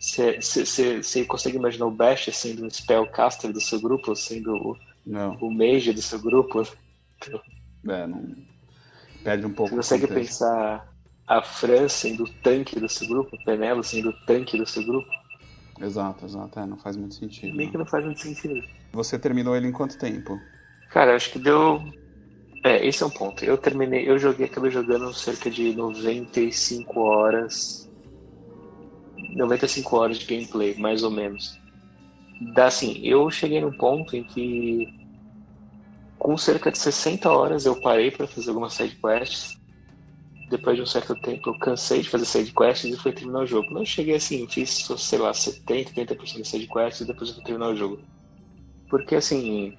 Speaker 2: Você consegue imaginar o Bash sendo um spellcaster do seu grupo, sendo o, não. o mage do seu grupo?
Speaker 1: É, não, Perde um pouco.
Speaker 2: Você consegue pensar a Fran sendo o tanque seu grupo, a Penelo sendo o tanque seu grupo?
Speaker 1: Exato, exato. É, não faz muito sentido.
Speaker 2: Meio que não faz muito sentido.
Speaker 1: Você terminou ele em quanto tempo?
Speaker 2: Cara, acho que deu. É, esse é um ponto. Eu terminei, eu joguei, acabei jogando cerca de 95 horas. 95 horas de gameplay, mais ou menos. Dá assim, eu cheguei num ponto em que com cerca de 60 horas eu parei para fazer algumas side quests. Depois de um certo tempo eu cansei de fazer side quests e fui terminar o jogo. Não cheguei assim, fiz, sei lá, 70, 80% de side quests e depois eu fui terminar o jogo. Porque assim,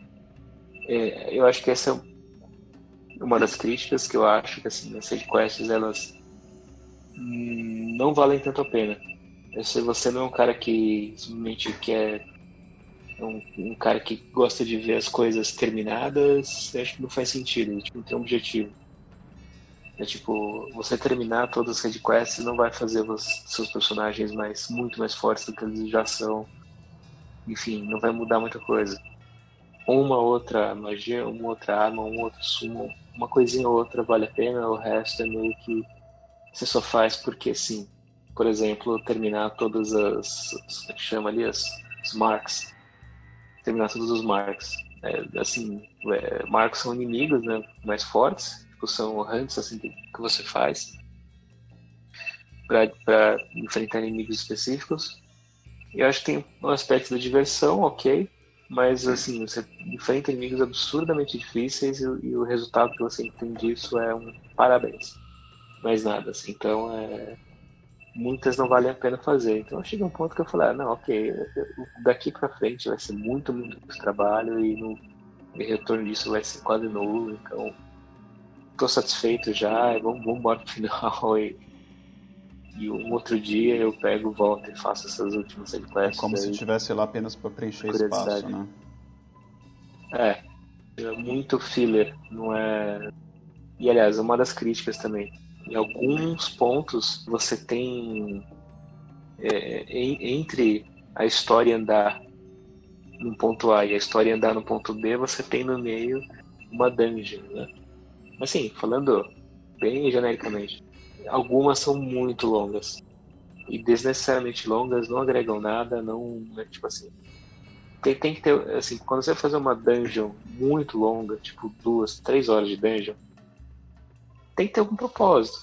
Speaker 2: é, eu acho que essa é uma das críticas que eu acho que assim, as side quests elas não valem tanto a pena. Se você não é um cara que simplesmente quer um, um, cara que gosta de ver as coisas terminadas, acho que não faz sentido, tipo, não tem um objetivo. É tipo, você terminar todas as quests não vai fazer os seus personagens mais muito mais fortes do que eles já são. Enfim, não vai mudar muita coisa. Uma outra magia, uma outra arma, um outro sumo, uma coisinha ou outra vale a pena, o resto é meio que você só faz porque sim. Por exemplo, terminar todas as. Como é que chama ali? As, as marks terminar todos os marcos. É, assim, é, marcos são inimigos né, mais fortes, tipo, são hunts assim, que, que você faz para enfrentar inimigos específicos. Eu acho que tem um aspecto da diversão, ok, mas assim, você enfrenta inimigos absurdamente difíceis e, e o resultado que você tem disso é um parabéns. Mais nada, assim. Então é muitas não valem a pena fazer. Então eu cheguei a um ponto que eu falei, ah, não, ok, daqui para frente vai ser muito, muito trabalho e no e retorno disso vai ser quase nulo, então estou satisfeito já, vamos, vamos embora pro final [laughs] e, e um outro dia eu pego, volto e faço essas últimas sidequests.
Speaker 1: É como se estivesse lá apenas para preencher espaço, né?
Speaker 2: É, é muito filler, não é... E aliás, uma das críticas também, em alguns pontos você tem é, em, entre a história andar no ponto A e a história andar no ponto B, você tem no meio uma dungeon, né? Assim, falando bem genericamente, algumas são muito longas e desnecessariamente longas, não agregam nada, não, é, tipo assim, tem, tem que ter, assim, quando você vai fazer uma dungeon muito longa, tipo duas, três horas de dungeon, tem que ter algum propósito.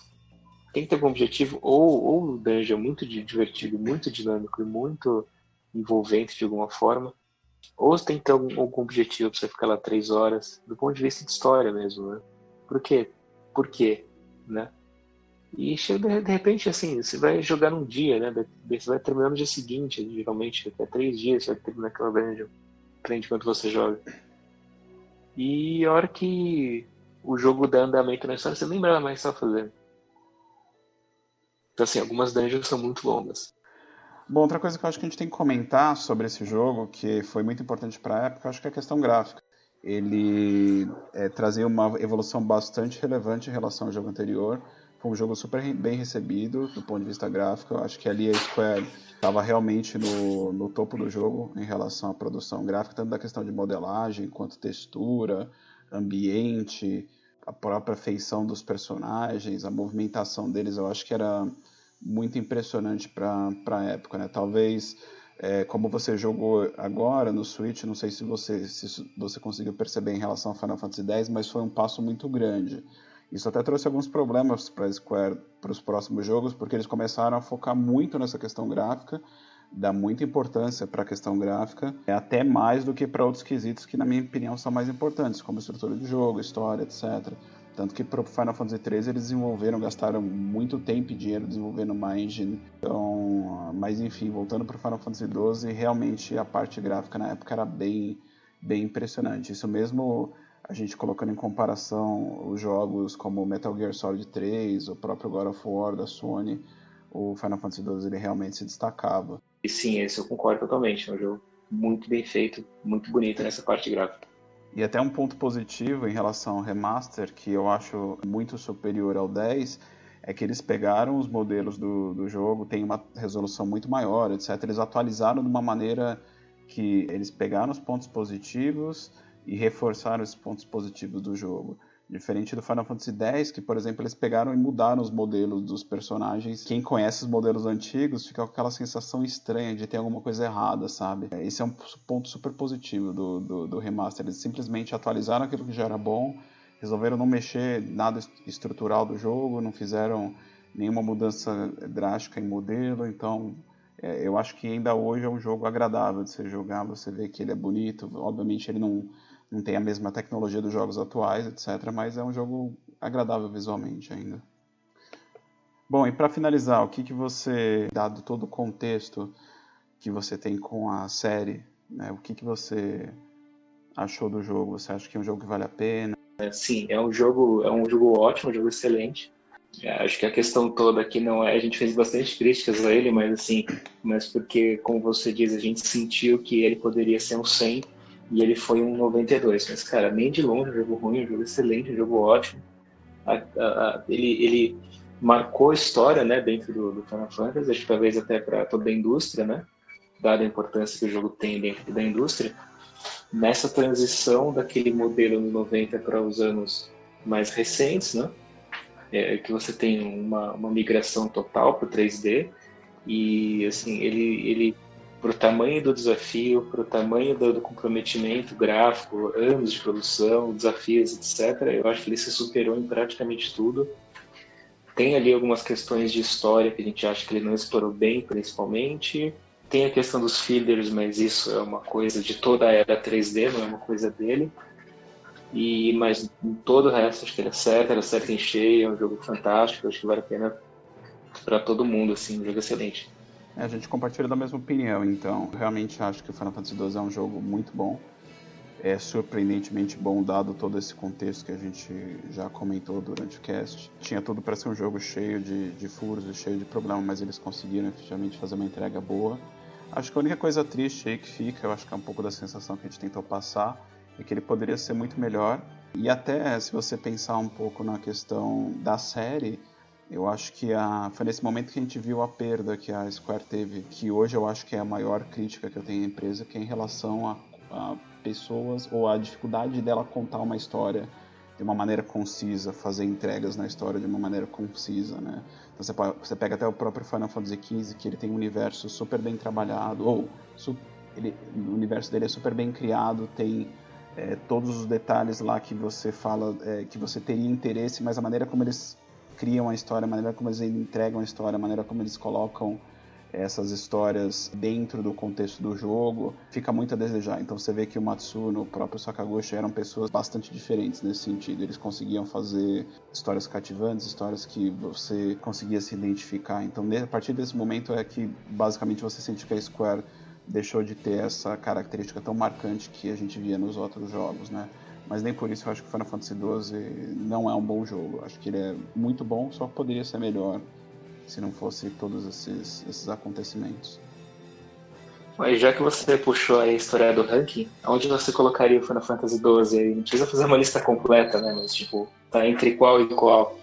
Speaker 2: Tem que ter algum objetivo, ou, ou o dungeon é muito divertido, muito dinâmico e muito envolvente de alguma forma, ou você tem que ter algum, algum objetivo para você ficar lá três horas, do ponto de vista de história mesmo, né? Por quê? Por quê? Né? E chega de repente assim, você vai jogar num dia, né? Você vai terminar no dia seguinte, geralmente, até três dias você vai terminar aquela dungeon. Depende de quanto você joga. E a hora que o jogo dá andamento na história, você nem lembra mais o que fazendo. Então, assim, algumas dungeons são muito longas.
Speaker 1: Bom, outra coisa que eu acho que a gente tem que comentar sobre esse jogo, que foi muito importante para a época, acho que é a questão gráfica. Ele é, trazia uma evolução bastante relevante em relação ao jogo anterior. Foi um jogo super bem recebido do ponto de vista gráfico. Eu acho que ali a Square estava realmente no, no topo do jogo em relação à produção gráfica, tanto da questão de modelagem quanto textura, ambiente, a própria feição dos personagens, a movimentação deles, eu acho que era muito impressionante para a época, né? Talvez, é, como você jogou agora no Switch, não sei se você, se você conseguiu perceber em relação a Final Fantasy X, mas foi um passo muito grande. Isso até trouxe alguns problemas para Square para os próximos jogos, porque eles começaram a focar muito nessa questão gráfica dá muita importância para a questão gráfica, é até mais do que para outros quesitos que, na minha opinião, são mais importantes, como estrutura de jogo, história, etc. Tanto que para o Final Fantasy XIII eles desenvolveram, gastaram muito tempo e dinheiro desenvolvendo uma engine. Então, mas enfim, voltando para o Final Fantasy XII, realmente a parte gráfica na época era bem, bem impressionante. Isso mesmo a gente colocando em comparação os jogos como Metal Gear Solid 3, o próprio God of War da Sony, o Final Fantasy XII ele realmente se destacava.
Speaker 2: E sim, esse eu concordo totalmente. É um jogo muito bem feito, muito bonito nessa parte gráfica.
Speaker 1: E até um ponto positivo em relação ao remaster, que eu acho muito superior ao 10, é que eles pegaram os modelos do, do jogo, tem uma resolução muito maior, etc. Eles atualizaram de uma maneira que eles pegaram os pontos positivos e reforçaram os pontos positivos do jogo. Diferente do Final Fantasy X, que, por exemplo, eles pegaram e mudaram os modelos dos personagens. Quem conhece os modelos antigos fica com aquela sensação estranha de ter alguma coisa errada, sabe? Esse é um ponto super positivo do, do, do remaster. Eles simplesmente atualizaram aquilo que já era bom, resolveram não mexer nada estrutural do jogo, não fizeram nenhuma mudança drástica em modelo, então é, eu acho que ainda hoje é um jogo agradável de ser jogar, você vê que ele é bonito, obviamente ele não não tem a mesma tecnologia dos jogos atuais, etc. Mas é um jogo agradável visualmente ainda. Bom, e para finalizar, o que, que você, dado todo o contexto que você tem com a série, né, o que, que você achou do jogo? Você acha que é um jogo que vale a pena?
Speaker 2: É, sim, é um jogo, é um jogo ótimo, um jogo excelente. É, acho que a questão toda aqui não é, a gente fez bastante críticas a ele, mas assim, mas porque, como você diz, a gente sentiu que ele poderia ser um 100 e ele foi um 92. Mas, cara, nem de longe um jogo ruim, um jogo excelente, um jogo ótimo. A, a, a, ele, ele marcou história né, dentro do, do Final Fantasy, acho que talvez até para toda a indústria, né? Dada a importância que o jogo tem dentro da indústria. Nessa transição daquele modelo no 90 para os anos mais recentes, né? É, que você tem uma, uma migração total para o 3D e assim ele ele para o tamanho do desafio, para o tamanho do, comprometimento gráfico, anos de produção, desafios, etc. Eu acho que ele se superou em praticamente tudo. Tem ali algumas questões de história que a gente acha que ele não explorou bem, principalmente. Tem a questão dos fillers, mas isso é uma coisa de toda a era 3D, não é uma coisa dele. E mas em todo o resto acho que ele acerta, ele acerta em cheio, é um jogo fantástico, acho que vale a pena para todo mundo, assim, um jogo excelente.
Speaker 1: A gente compartilha da mesma opinião, então. realmente acho que o Final Fantasy XII é um jogo muito bom. É surpreendentemente bom, dado todo esse contexto que a gente já comentou durante o cast. Tinha tudo para ser um jogo cheio de, de furos e cheio de problemas, mas eles conseguiram efetivamente fazer uma entrega boa. Acho que a única coisa triste aí que fica, eu acho que é um pouco da sensação que a gente tentou passar, é que ele poderia ser muito melhor. E até se você pensar um pouco na questão da série, eu acho que a, foi nesse momento que a gente viu a perda que a Square teve, que hoje eu acho que é a maior crítica que eu tenho à empresa, que é em relação a, a pessoas ou a dificuldade dela contar uma história de uma maneira concisa, fazer entregas na história de uma maneira concisa, né? Então você, você pega até o próprio Final Fantasy XV, que ele tem um universo super bem trabalhado, ou su, ele, o universo dele é super bem criado, tem é, todos os detalhes lá que você fala, é, que você teria interesse, mas a maneira como eles criam a história, a maneira como eles entregam a história, a maneira como eles colocam essas histórias dentro do contexto do jogo, fica muito a desejar. Então você vê que o Matsuno, o próprio Sakaguchi eram pessoas bastante diferentes nesse sentido. Eles conseguiam fazer histórias cativantes, histórias que você conseguia se identificar. Então a partir desse momento é que basicamente você sente que a Square deixou de ter essa característica tão marcante que a gente via nos outros jogos, né? Mas nem por isso eu acho que Final Fantasy XII não é um bom jogo. Acho que ele é muito bom, só poderia ser melhor se não fosse todos esses, esses acontecimentos.
Speaker 2: Mas já que você puxou a história do ranking, onde você colocaria o Final Fantasy XII? Não precisa fazer uma lista completa, né? Mas tipo, tá entre qual e qual?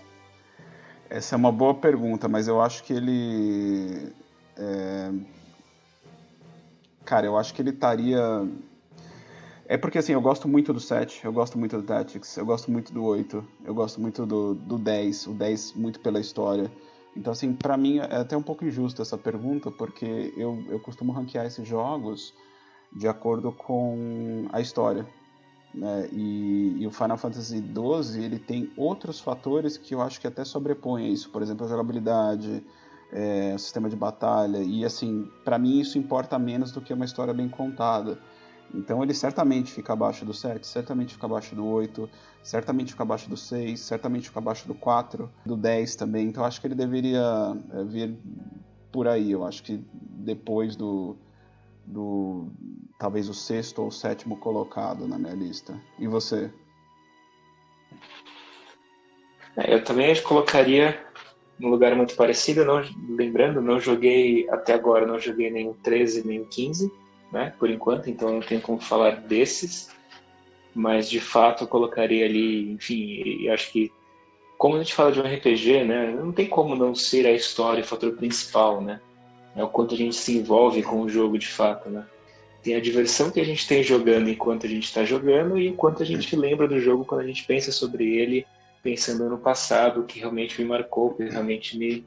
Speaker 1: Essa é uma boa pergunta, mas eu acho que ele. É... Cara, eu acho que ele estaria é porque assim, eu gosto muito do 7, eu gosto muito do Tactics, eu gosto muito do 8, eu gosto muito do, do 10, o 10 muito pela história. Então, assim, para mim é até um pouco injusto essa pergunta, porque eu, eu costumo ranquear esses jogos de acordo com a história. Né? E, e, o Final Fantasy XII ele tem outros fatores que eu acho que até sobrepõem isso. Por exemplo, a jogabilidade, é, o sistema de batalha. E, assim, para mim isso importa menos do que uma história bem contada. Então ele certamente fica abaixo do 7, certamente fica abaixo do 8, certamente fica abaixo do 6, certamente fica abaixo do 4, do 10 também. Então acho que ele deveria é, vir por aí. Eu acho que depois do, do talvez o sexto ou sétimo colocado na minha lista. E você?
Speaker 2: É, eu também colocaria num lugar muito parecido. Não, lembrando, não joguei até agora, não joguei nem o 13 nem o 15 né, por enquanto, então não tenho como falar desses, mas de fato eu colocaria ali, enfim, acho que como a gente fala de um RPG, né, não tem como não ser a história o fator principal, né, é o quanto a gente se envolve com o jogo de fato, né. Tem a diversão que a gente tem jogando enquanto a gente está jogando e enquanto a gente lembra do jogo quando a gente pensa sobre ele, pensando no passado, que realmente me marcou, que realmente me,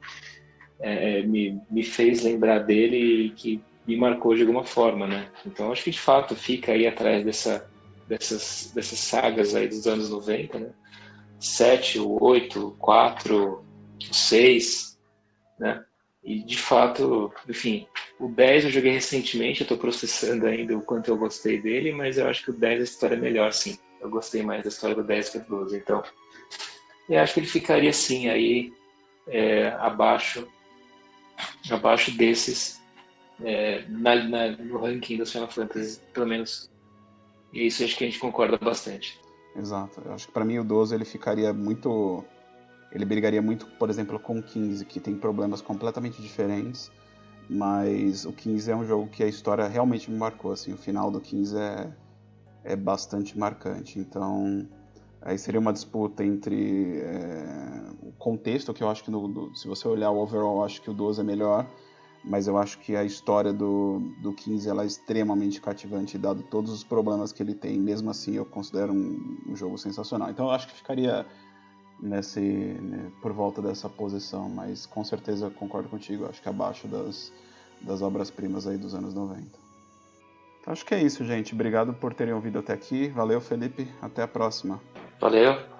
Speaker 2: é, me, me fez lembrar dele e que me marcou de alguma forma, né? Então acho que de fato fica aí atrás dessa, dessas, dessas sagas aí dos anos 90, né? 7, o 8, 4, o 6, né? E de fato, enfim, o 10 eu joguei recentemente, eu estou processando ainda o quanto eu gostei dele, mas eu acho que o 10 a história é melhor, sim. Eu gostei mais da história do 10 que do 12, então. Eu acho que ele ficaria assim aí é, abaixo abaixo desses é, na, na, no ranking dos Final Fantasy, pelo menos. E isso acho que a gente concorda bastante.
Speaker 1: Exato. Eu acho que para mim o 12 ele ficaria muito ele brigaria muito, por exemplo, com o 15, que tem problemas completamente diferentes, mas o 15 é um jogo que a história realmente me marcou, assim, o final do 15 é, é bastante marcante, então aí seria uma disputa entre é, o contexto, que eu acho que no, do, se você olhar o overall, acho que o 12 é melhor, mas eu acho que a história do, do 15 ela é extremamente cativante, dado todos os problemas que ele tem, mesmo assim eu considero um, um jogo sensacional, então eu acho que ficaria nesse, né, por volta dessa posição, mas com certeza concordo contigo, acho que abaixo das, das obras-primas aí dos anos 90. Então acho que é isso, gente. Obrigado por terem ouvido até aqui. Valeu, Felipe. Até a próxima.
Speaker 2: Valeu.